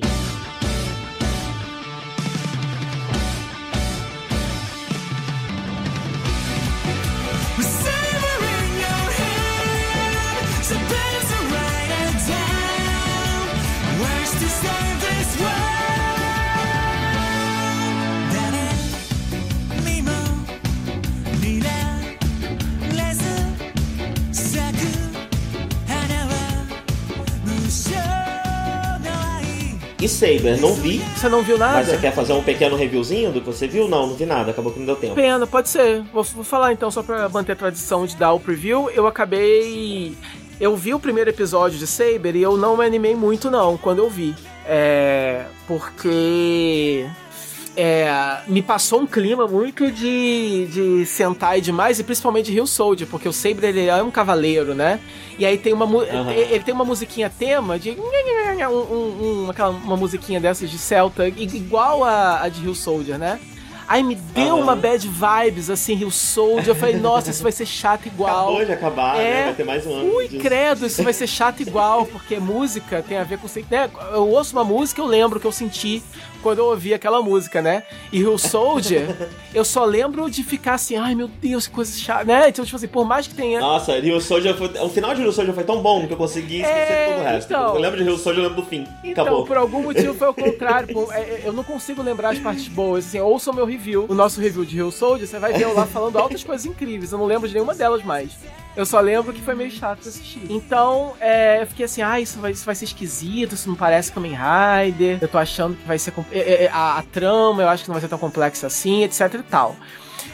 E Saber, não vi. Você não viu nada? Mas você quer fazer um pequeno reviewzinho do que você viu? Não, não vi nada. Acabou que não deu tempo. Pena, pode ser. Vou, vou falar então, só pra manter a tradição de dar o preview. Eu acabei. Eu vi o primeiro episódio de Saber e eu não me animei muito, não, quando eu vi. É. Porque. É, me passou um clima muito de, de Sentai demais, e principalmente de Rio Soldier, porque o Saber ele é um cavaleiro, né? E aí tem uma Aham. ele tem uma musiquinha tema de um, um- um- aquela, uma musiquinha dessas de Celta, igual a, a de Rio Soldier, né? Aí me deu Aham. uma bad vibes, assim, Rio Soldier. Eu falei, nossa, isso vai ser chato igual. Acabou de acabar, É. né? Vai ter mais um ano. Ui, disso. credo, isso vai ser chato igual, porque música tem a ver com. Né? Eu ouço uma música, eu lembro que eu senti quando eu ouvi aquela música, né? E Rio Soldier, eu só lembro de ficar assim, ai meu Deus, que coisa chata, né? Então, tipo assim, por mais que tenha. Nossa, Rio Soldier foi... O final de Rio Soldier foi tão bom que eu consegui esquecer É, todo o resto. então. Eu lembro de Rio Soldier, eu lembro do fim. Então, Acabou. por algum motivo foi o contrário. é, é, eu não consigo lembrar as partes boas. Assim, ouçam meu Rio review, o nosso review de Real Soldier, você vai ver eu lá falando altas coisas incríveis. Eu não lembro de nenhuma delas mais. Eu só lembro que foi meio chato de assistir. Então, é, eu fiquei assim, ah, isso vai, isso vai ser esquisito, isso não parece Kamen Rider. Eu tô achando que vai ser. é, é, a, a trama, eu acho que não vai ser tão complexa assim, etc e tal.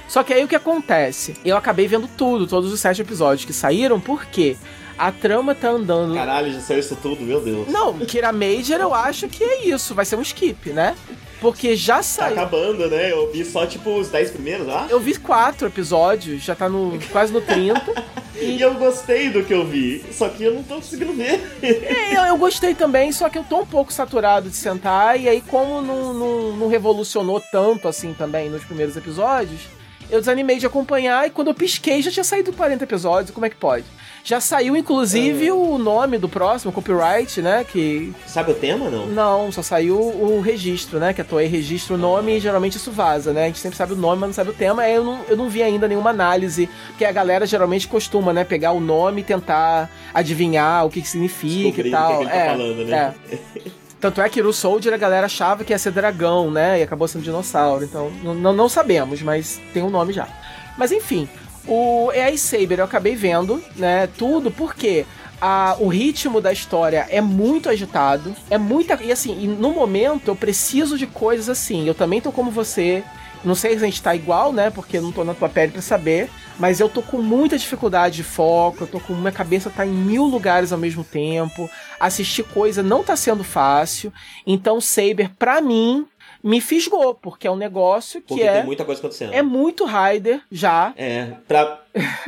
Só que aí o que acontece? Eu acabei vendo tudo, todos os sete episódios que saíram, porque a trama tá andando. Caralho, já saiu isso tudo, meu Deus. Não, Kira Major eu acho que é isso, vai ser um skip, né? Porque já Tá saiu. acabando, né? Eu vi só, tipo, os 10 primeiros, lá. Eu vi quatro episódios, já tá no quase no 30. E eu gostei do que eu vi, só que eu não tô conseguindo ver. É, eu, eu gostei também, só que eu tô um pouco saturado de sentar, e aí, como não, não, não revolucionou tanto assim também nos primeiros episódios, eu desanimei de acompanhar, e quando eu pisquei já tinha saído 40 episódios, como é que pode? Já saiu, inclusive, o nome do próximo, copyright, né? Que. Sabe o tema, não? Não, só saiu o registro, né? Que a Toei registra o nome e geralmente isso vaza, né? A gente sempre sabe o nome, mas não sabe o tema. Aí eu não, eu não vi ainda nenhuma análise, porque a galera geralmente costuma, né? Pegar o nome e tentar adivinhar o que, que significa Descobrir e tal. o que, que ele tá falando, né? é. Tanto é que Ru Soldier a galera achava que ia ser dragão, né? E acabou sendo dinossauro. Então, não, não, não sabemos, mas tem um nome já. Mas enfim, o AI Saber eu acabei vendo, né? Tudo porque a, o ritmo da história é muito agitado, é muita. E assim, e no momento eu preciso de coisas assim. Eu também tô como você. Não sei se a gente tá igual, né? Porque eu não tô na tua pele pra saber. Mas eu tô com muita dificuldade de foco, eu tô com. Minha cabeça tá em mil lugares ao mesmo tempo. Assistir coisa não tá sendo fácil. Então, Saber, pra mim, me fisgou, porque é um negócio que Porque é. tem muita coisa acontecendo. É muito Raider já. É, pra,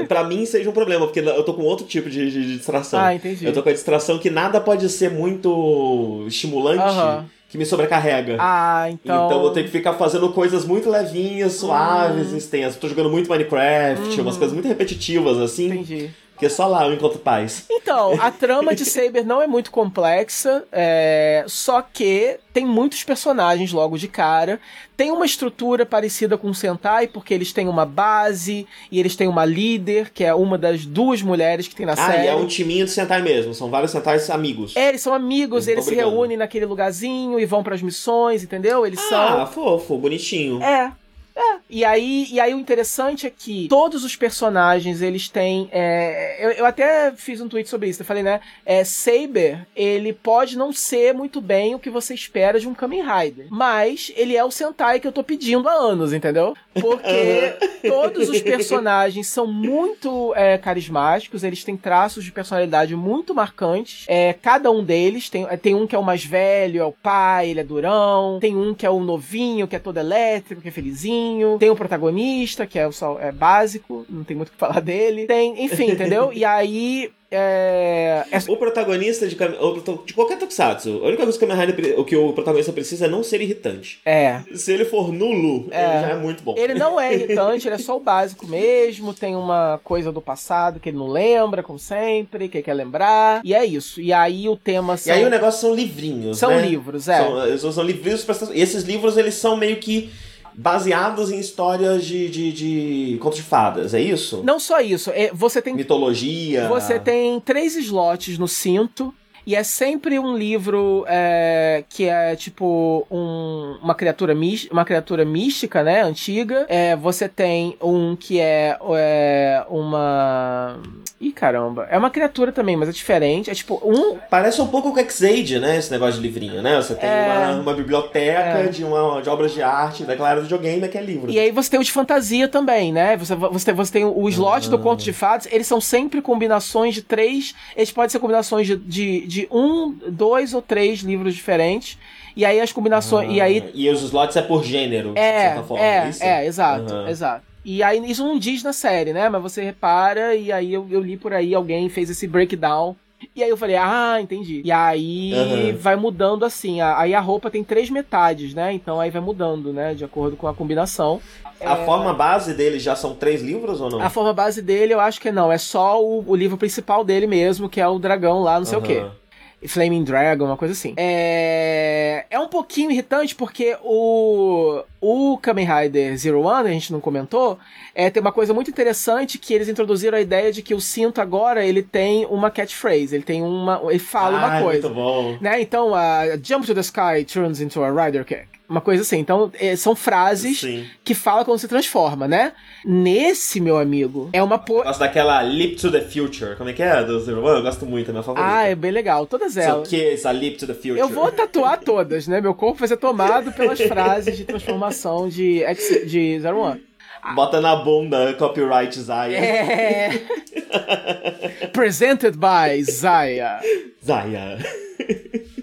pra mim seja um problema, porque eu tô com outro tipo de, de- de distração. Ah, entendi. Eu tô com a distração que nada pode ser muito estimulante, Aham. que me sobrecarrega. Ah, então. Então eu tenho que ficar fazendo coisas muito levinhas, suaves, Hum. extensas. Tô jogando muito Minecraft, umas coisas muito repetitivas, assim. Entendi. Porque só lá eu encontro paz. Então, a trama de Saber não é muito complexa, é, só que tem muitos personagens logo de cara. Tem uma estrutura parecida com o Sentai, porque eles têm uma base e eles têm uma líder, que é uma das duas mulheres que tem na Ah, série. e é um timinho de Sentai mesmo. São vários Sentais amigos. É, eles são amigos, Eles eles se reúnem naquele lugarzinho e vão pras missões, entendeu? Eles Ah, são. fofo, bonitinho. É. É. E aí, e aí o interessante é que todos os personagens, eles têm. é, eu, eu até fiz um tweet sobre isso. Eu falei, né? É, Saber, ele pode não ser muito bem o que você espera de um Kamen Rider. Mas ele é o Sentai que eu tô pedindo há anos, entendeu? Porque todos os personagens são muito é, carismáticos, eles têm traços de personalidade muito marcantes. É, cada um deles tem, tem um que é o mais velho, é o pai, ele é durão. Tem um que é o novinho, que é todo elétrico, que é felizinho. Tem o protagonista, que é o só, é básico, não tem muito o que falar dele. Tem, enfim, entendeu? E aí. É, é- O protagonista de, Kame- de qualquer Tokusatsu, a única coisa que o, Rider o que o protagonista precisa é não ser irritante. é. Se ele for nulo, É. ele já é muito bom. Ele não é irritante, ele é só o básico mesmo. Tem uma coisa do passado que ele não lembra, como sempre, que ele quer lembrar. E é isso. E aí o tema E são, aí o negócio são livrinhos, são né? livros, é. São, eles são livrinhos pra... E esses livros, eles são meio que baseados em histórias de, de, de contos de fadas, é isso? Não só isso, é, você tem Mitologia. Você tem três slots no cinto. E é sempre um livro é, que é tipo um- uma, criatura uma criatura mística, né? Antiga. É, você tem um que é, é uma. Ih, caramba. É uma criatura também, mas é diferente. É tipo um. Parece um pouco o X-Aid, né? Esse negócio de livrinho, né? Você tem É. uma, uma biblioteca É. de, uma, de obras de arte, da galera do videogame, que é livro. E aí você tem o de fantasia também, né? Você, você, tem, você tem o slot do conto de fadas, eles são sempre combinações de três. Eles podem ser combinações de, de, de um, dois ou três livros diferentes. E aí as combinações. E aí Ah, E os slots é por gênero, de É, certa forma, é, isso? é, exato, Aham. exato. E aí isso não diz na série, né? Mas você repara, e aí eu, eu li por aí, alguém fez esse breakdown. E aí eu falei, ah, entendi. E aí Aham. vai mudando assim. a- Aí a roupa tem três metades, né? Então aí vai mudando, né? De acordo com a combinação. A forma base dele já são três livros ou não? A forma base dele, eu acho que não. É só o, o livro principal dele mesmo, que é o dragão lá, não sei o quê. Flaming Dragon, uma coisa assim. É, é um pouquinho irritante porque o, o Kamen Rider Zero One, a gente não comentou, é, tem uma coisa muito interessante que eles introduziram a ideia de que o cinto agora ele tem uma catchphrase, ele tem uma. ele fala Ah, uma coisa. muito bom. Né? Então, a Jump to the Sky turns into a Rider Kick. Uma coisa assim. Então, é, são frases Sim. que fala quando se transforma, né? Nesse, meu amigo, é uma po... Gosto daquela Leap to the Future. Como é que é? Do? Eu gosto muito, é minha favorita. Ah, é bem legal. Todas elas. Kiss, a Leap to the Future. Eu vou tatuar todas, né? Meu corpo vai ser tomado pelas frases de transformação de, X- de Zero One. Bota na bunda, copyright Zaya. É. Presented by Zaya. Zaya.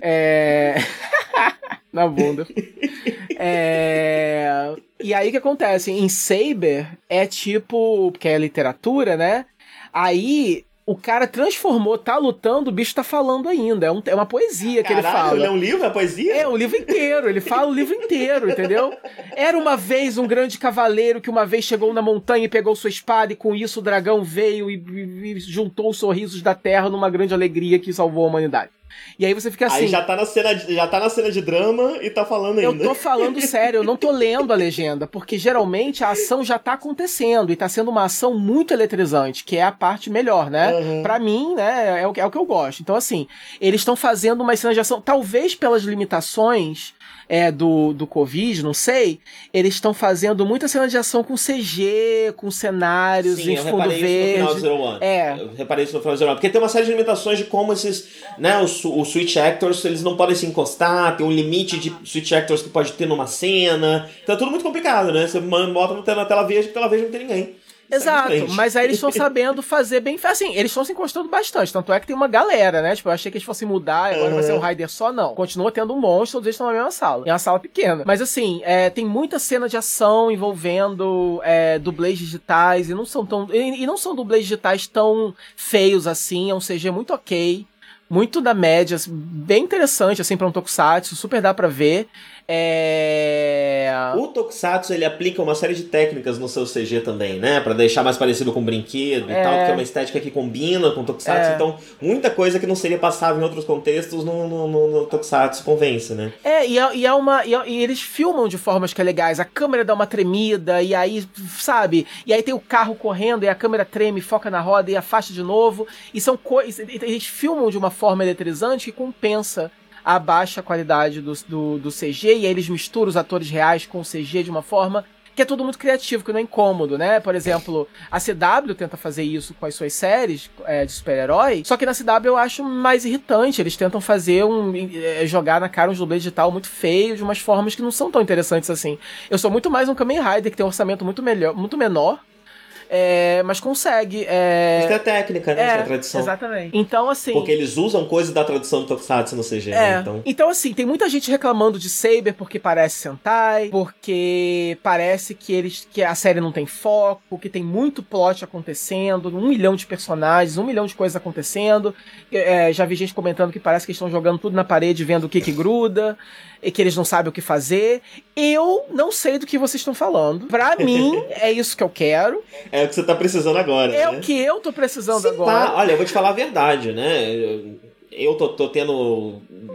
É. Na bunda. É... E aí o que acontece? Em Saber é tipo. Porque é literatura, né? Aí o cara transformou, tá lutando, o bicho tá falando ainda. É, um- é uma poesia que ele Caralho, fala. é um livro, é poesia? É, o livro inteiro, ele fala o livro inteiro, entendeu? Era uma vez um grande cavaleiro que uma vez chegou na montanha e pegou sua espada, e com isso o dragão veio e, e- e juntou os sorrisos da terra numa grande alegria que salvou a humanidade. E aí você fica assim. Aí já tá, na cena de, já tá na cena de drama e tá falando Eu ainda. tô falando sério, eu não tô lendo a legenda, porque geralmente a ação já tá acontecendo e tá sendo uma ação muito eletrizante, que é a parte melhor, né? Uhum. Pra mim, né, é o, que- é o que eu gosto. Então, assim, eles estão fazendo uma cena de ação, talvez pelas limitações é, do, do Covid, não sei, eles estão fazendo muita cena de ação com CG, com cenários Sim, em eu fundo reparei isso no final do verde. Zero One. É. Eu reparei isso no final do Zero One. Porque tem uma série de limitações de como esses, né, os, os Switch Actors, eles não podem se encostar, tem um limite de Switch Actors que pode ter numa cena. Então é tudo muito complicado, né? Você bota no- na tela verde, tela verde não tem ninguém. Em Exato, mas aí eles estão sabendo fazer bem. Assim, eles estão se encostando bastante. Tanto é que tem uma galera, né? Tipo, eu achei que eles fossem mudar, agora vai ser um Raider só, não. Continua tendo um monstro, todos eles estão na mesma sala. É uma sala pequena. Mas assim, é, tem muita cena de ação envolvendo é, dublês digitais e não são tão. E, e não são dublês digitais tão feios assim, é um CG muito ok. Muito da média, bem interessante, assim, pra um Tokusatsu, super dá pra ver. É. O Tokusatsu, ele aplica uma série de técnicas no seu CG também, né? Pra deixar mais parecido com brinquedo É. e tal, porque é uma estética que combina com o Tokusatsu. É. Então, muita coisa que não seria passável em outros contextos no, no, no, no Tokusatsu convence, né? É, e é, e é uma. E, é- e eles filmam de formas que é legais. A câmera dá uma tremida, e aí, sabe? E aí tem o carro correndo, e a câmera treme, foca na roda e afasta de novo. E são coisas. Eles filmam de uma forma eletrizante que compensa a baixa qualidade do, do, do CG, e aí eles misturam os atores reais com o CG de uma forma. Que é tudo muito criativo, que não é incômodo, né? Por exemplo, a CW tenta fazer isso com as suas séries é, de super-herói, só que na CW eu acho mais irritante. Eles tentam fazer um. é, jogar na cara um dublê digital muito feio, de umas formas que não são tão interessantes assim. Eu sou muito mais um Kamen Rider, que tem um orçamento muito, melhor, muito menor, é, mas consegue. É, Isso é técnica, né? Isso é é, tradição. exatamente. Então, assim. Porque eles usam coisas da tradição do Tokusatsu no CG, É. né? Então, Então, assim, tem muita gente reclamando de Saber porque parece Sentai, porque parece que eles que a série não tem foco, que tem muito plot acontecendo, um milhão de personagens, um milhão de coisas acontecendo. É, já vi gente comentando que parece que estão jogando tudo na parede, vendo o que que gruda, e que eles não sabem o que fazer. Eu não sei do que vocês estão falando. Pra mim, é isso que eu quero. é o que você tá precisando agora, É né? o que eu tô precisando Se agora. pá, olha, eu vou te falar a verdade, né? Eu- Eu tô, tô tendo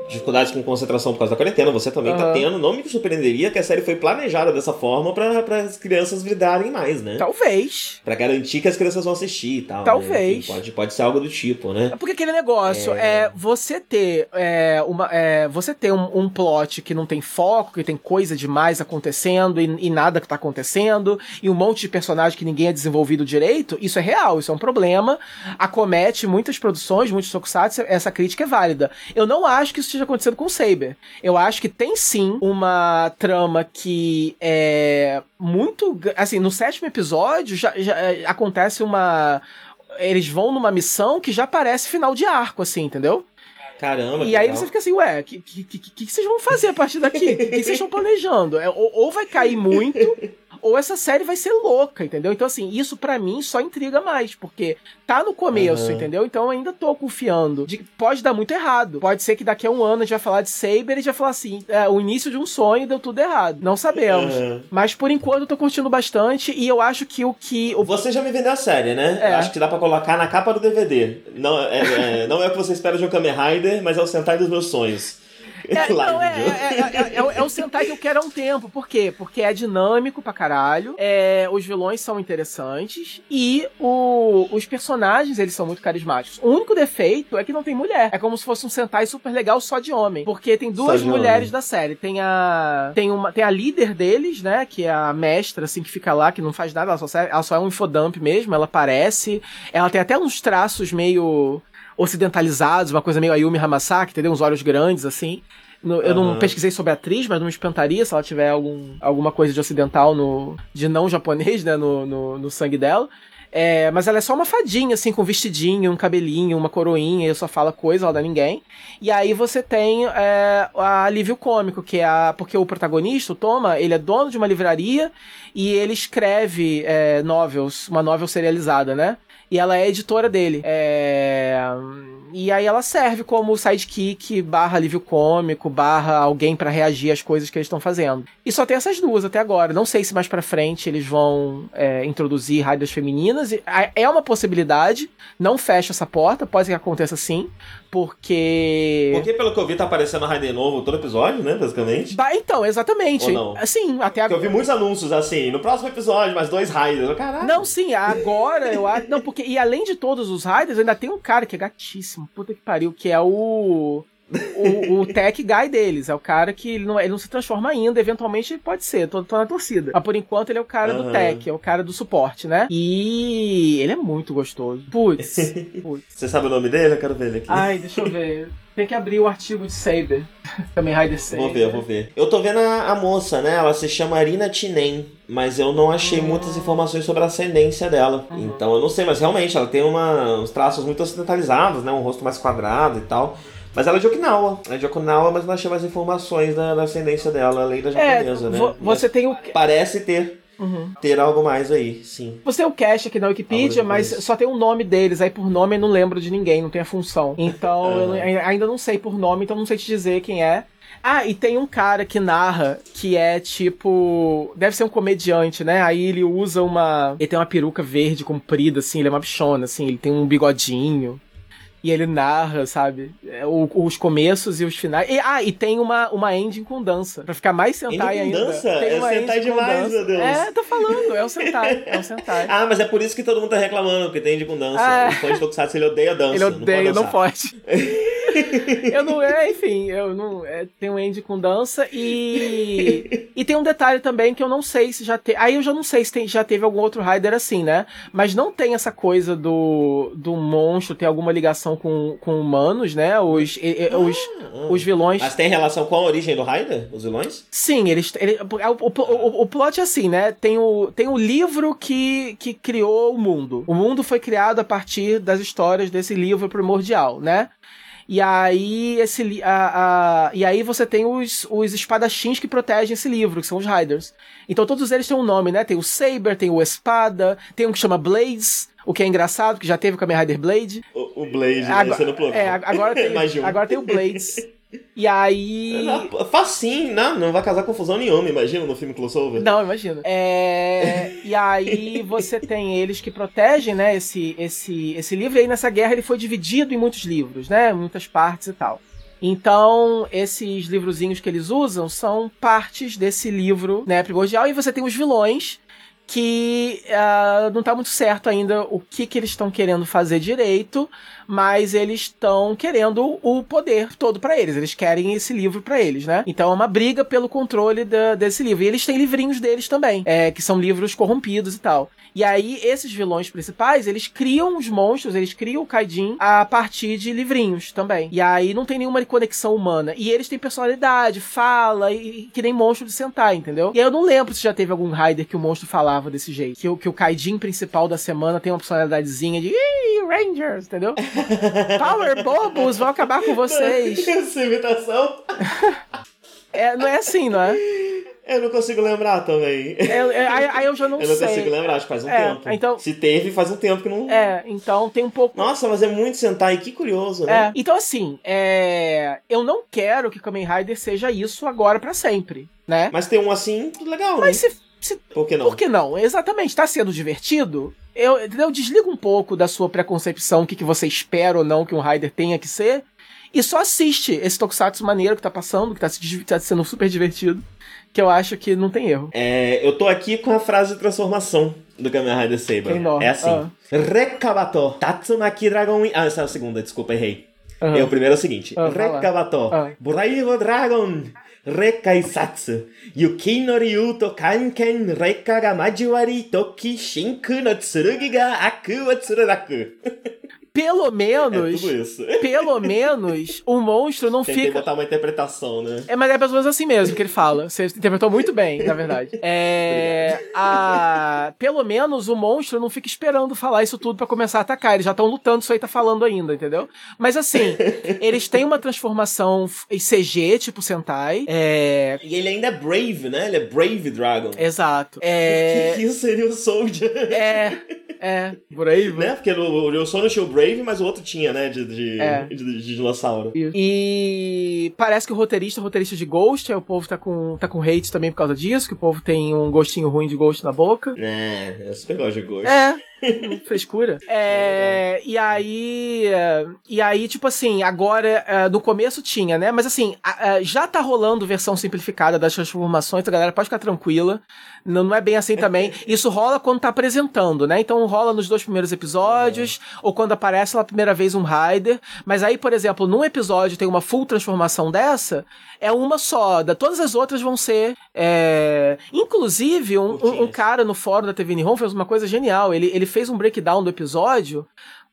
dificuldades com concentração por causa da quarentena, você também tá Aham. tendo. Não me surpreenderia que a série foi planejada dessa forma pra as crianças vidrarem mais, né? Talvez. Pra garantir que as crianças vão assistir e tal. né? Talvez. Enfim, pode, pode ser algo do tipo, né? É Porque aquele negócio é, você ter é, uma é, você ter um, um plot que não tem foco, que tem coisa demais acontecendo e, e nada que tá acontecendo, e um monte de personagem que ninguém é desenvolvido direito, isso é real, isso é um problema. Acomete muitas produções, muitos tokusatsu, essa crítica é válida. Eu não acho que isso esteja acontecendo com o Saber. Eu acho que tem sim uma trama que é muito. Assim, no sétimo episódio já, já é, acontece uma eles vão numa missão que já parece final de arco, assim, entendeu? Caramba, E aí legal. você fica assim, ué, o que, que, que, que vocês vão fazer a partir daqui? O que, que vocês estão planejando? É, ou, ou vai cair muito, ou essa série vai ser louca, entendeu? Então, assim, isso pra mim só intriga mais, porque tá no começo, Aham. entendeu? Então eu ainda tô confiando. De pode dar muito errado. Pode ser que daqui a um ano a gente vai falar de Saber e vai falar assim: é, o início de um sonho deu tudo errado. Não sabemos. Aham. Mas por enquanto eu tô curtindo bastante e eu acho que o que. O Você já me vendeu a série, né? É. Acho que dá pra colocar na capa do DVD. Não é, é- não é o que você espera de um Kamen Rider, mas é o Sentai dos meus sonhos. É, não, é, é, é, é, é o- é Sentai que eu quero há um tempo. Por quê? Porque é dinâmico pra caralho, é, os vilões são interessantes e o- os personagens, eles são muito carismáticos. O único defeito é que não tem mulher. É como se fosse um Sentai super legal só de homem. Porque tem duas mulheres homem. da série. Tem a, tem, uma, tem a líder deles, né, que é a mestra, assim, que fica lá, que não faz nada, ela só, serve- ela só é um infodump mesmo, ela aparece. Ela tem até uns traços meio ocidentalizados, uma coisa meio Ayumi Hamasaki, entendeu? Uns olhos grandes, assim. Eu não pesquisei sobre a atriz, mas não me espantaria se ela tiver algum, alguma coisa de ocidental no. de não japonês, né? No, no, no sangue dela. É, mas ela é só uma fadinha, assim, com um vestidinho, um cabelinho, uma coroinha, e só fala coisa, ela dá ninguém. E aí você tem é, a alívio cômico, que é a. Porque o protagonista, o Toma, ele é dono de uma livraria e ele escreve é, novels, uma novel serializada, né? E ela é editora dele. É... E aí ela serve como sidekick, barra alívio cômico, barra alguém pra reagir às coisas que eles estão fazendo. E só tem essas duas até agora. Não sei se mais pra frente eles vão é, introduzir raiders femininas. É uma possibilidade. Não fecha essa porta. Pode que aconteça sim. Porque. Porque pelo que eu vi, tá aparecendo Raiden novo todo episódio, né? Basicamente. Bah, então, exatamente. Ou não? Assim, até Porque eu agora. vi muitos anúncios assim, no próximo episódio, mais dois Raiders. Caralho. Não, sim, agora eu acho. Não, porque. E além de todos os Riders, ainda tem um cara que é gatíssimo, puta que pariu, que é o. O, o tech guy deles. É o cara que ele não, ele não se transforma ainda, eventualmente pode ser, tô, tô na torcida. Mas por enquanto ele é o cara do Aham. tech, é o cara do suporte, né? E ele é muito gostoso. Putz, putz. Você sabe o nome dele? Eu quero ver ele aqui. Ai, deixa eu ver. Tem que abrir o artigo de Saber. Também Rider Saber. Vou ver, vou ver. Eu tô vendo a, a moça, né? Ela se chama Arina Tinen, mas eu não achei muitas informações sobre a ascendência dela. Então eu não sei, mas realmente ela tem uma, uns traços muito ocidentalizados, né? Um rosto mais quadrado e tal. Mas ela é de Okinawa. É de Okinawa, mas não achei mais informações da, da ascendência dela, além da É, japonesa, né? vo- você tem o. Mas Parece ter, Uhum. ter algo mais aí, sim. Você tem o cache aqui na Wikipedia, mas só tem o nome deles. Aí por nome eu não lembro de ninguém, não tem a função. Então eu não- Aham. ainda não sei por nome, então não sei te dizer quem é. Ah, e tem um cara que narra que é tipo. Deve ser um comediante, né? Aí ele usa uma. Ele tem uma peruca verde comprida, assim, ele é uma bichona, assim, ele tem um bigodinho. E ele narra, sabe? é, o- os começos e os finais. E, ah, e tem uma, uma ending com dança. Pra ficar mais Sentai Ending ainda. dança? Tem É uma Sentai ending demais, dança. meu Deus. É, tô falando, é o Sentai. É o Sentai. Ah, mas é por isso que todo mundo tá reclamando, porque tem de com dança. Ah. O fã de Tokusatsu ele odeia dança. Ele odeia, não não pode. eu não, é, enfim, eu não. É, tem um end com dança e. e tem um detalhe também que eu não sei se já teve. Aí eu já não sei se tem- já teve algum outro Rider assim, né? Mas não tem essa coisa do, do monstro ter alguma ligação com, com humanos, né? Os, e- e- os, Ah. os vilões. Mas tem relação com a origem do Raider? Os vilões? Sim, eles. Ele, é, o, o, o, o plot é assim, né? Tem o, tem o livro que, que criou o mundo. O mundo foi criado a partir das histórias desse livro primordial, né? E aí, esse, a, a, e aí você tem os, os espadachins que protegem esse livro, que são os Riders. Então todos eles têm um nome, né? Tem o Saber, tem o Espada, tem um que chama Blades, o que é engraçado, que já teve o Kamen Rider Blade. O, o Blade, né? Agora, Você no plural. é, agora tem, um. agora tem o Blades. E aí. Não, Facinho, não, não vai causar confusão nenhuma, imagina, no filme crossover. Não, imagina. É, e aí você tem eles que protegem, né, esse, esse, esse livro. E aí nessa guerra ele foi dividido em muitos livros, né, muitas partes e tal. Então, esses livrozinhos que eles usam são partes desse livro, né, primordial. E você tem os vilões que ah, não tá muito certo ainda o que, que eles estão querendo fazer direito, mas eles estão querendo o poder todo pra eles. Eles querem esse livro pra eles, né? Então é uma briga pelo controle da- desse livro. E eles têm livrinhos deles também, é, que são livros corrompidos e tal. E aí, esses vilões principais, eles criam os monstros, eles criam o Kaidin a partir de livrinhos também. E aí não tem nenhuma conexão humana. E eles têm personalidade, fala, e, que nem monstro de Sentai, entendeu? E aí eu não lembro se já teve algum Rider que o monstro falava desse jeito. Que, que o Kaidin principal da semana tem uma personalidadezinha de Rangers, entendeu? Power Bobos vão acabar com vocês. Essa imitação, É, não é assim, não é? eu não consigo lembrar também. É, é, aí, eu já não, eu não sei. consigo lembrar, acho que faz um É, tempo. então- Se teve, faz um tempo que não. É, então tem um pouco. Nossa, mas é muito Sentai, que curioso, É, né? então assim, é, eu não quero que Kamen Rider seja isso agora pra sempre, né? Mas tem um assim, legal, Mas né? se, se- Por que não? por que não? Exatamente, tá sendo divertido? Eu, entendeu? Desliga um pouco da sua preconcepção, o que, que você espera ou não que um Rider tenha que ser, e só assiste esse Tokusatsu maneiro que tá passando, que tá, se, tá sendo super divertido, que eu acho que não tem erro. É, eu tô aqui com a frase de transformação do Kamen Rider Saber. É assim. Ah. Rekabato, Tatsumaki Dragon... Ah, essa é a segunda, desculpa, errei. Uhum. E o primeiro é o seguinte. Uhum, Rekabato, 劣化一冊。雪の竜と関係劣化が交わり時、真空の剣が悪を貫く。Pelo menos. É tudo isso. Pelo menos o monstro não Tentei fica. botar uma interpretação, né? É, mas é pelo menos assim mesmo que ele fala. Você interpretou muito bem, na verdade. É. a... Pelo menos o monstro não fica esperando falar isso tudo para começar a atacar. Eles já estão lutando, isso aí tá falando ainda, entendeu? Mas assim, eles têm uma transformação em CG, tipo Sentai. É... E ele ainda é Brave, né? Ele é Brave Dragon. Exato. É... Que isso seria o Soldier? É. É, Brave. Né? Porque no, o Sono tinha o Brave, mas o outro tinha, né? De, de, é. de, de, de dinossauro. Isso. E parece que o roteirista, o roteirista de Ghost, aí o povo tá com, tá com hate também por causa disso, que o povo tem um gostinho ruim de Ghost na boca. É, eu super gosto de Ghost. É. Frescura. É, e aí. E aí, tipo assim, agora, é, no começo tinha, né? Mas assim, já tá rolando versão simplificada das transformações, a galera pode ficar tranquila. Não, não é bem assim também. Isso rola quando tá apresentando, né? Então rola nos dois primeiros episódios, ou quando aparece pela primeira vez um Rider. Mas aí, por exemplo, num episódio tem uma full transformação dessa, é uma só. Da, todas as outras vão ser. É... Inclusive, um, um, um, cara no fórum da TV Nihon fez uma coisa genial. Ele, ele fez um breakdown do episódio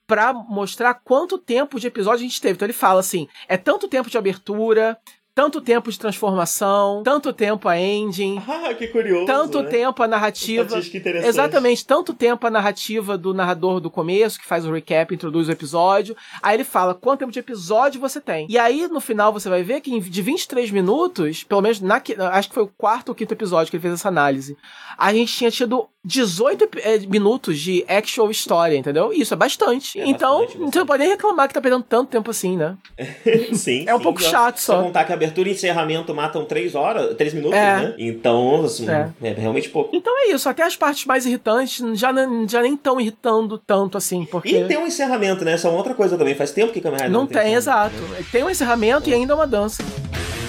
para mostrar quanto tempo de episódio a gente teve. Então ele fala assim: é tanto tempo de abertura, tanto tempo de transformação, tanto tempo a ending. Ah, que curioso. Tanto né? tempo a narrativa. Exatamente, tanto tempo a narrativa do narrador do começo, que faz o recap, introduz o episódio. Aí ele fala quanto tempo de episódio você tem. E aí, no final, você vai ver que de 23 minutos, pelo menos na, acho que foi o quarto ou quinto episódio que ele fez essa análise, a gente tinha tido 18 é, minutos de actual história, entendeu? Isso é bastante. É então, bastante, bastante. você não pode nem reclamar que tá perdendo tanto tempo assim, né? sim. É um sim, pouco chato só. contar que a abertura e encerramento matam 3 horas, 3 minutos, é. né? Então, assim, é. é. realmente pouco. Então é isso, até as partes mais irritantes já, já nem estão irritando tanto assim, porque... E tem um encerramento, né? Essa é outra coisa também, faz tempo que Kamen Rider não, não tem, tem exato. Né? Tem um encerramento e ainda uma dança.「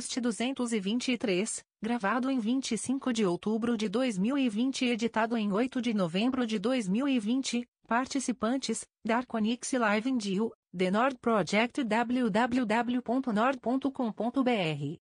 Podcast 223, gravado em 25 de outubro de 2020 e editado em 8 de novembro de 2020. Participantes: Darkonix Live in Dio, The Nord Project www.nord.com.br.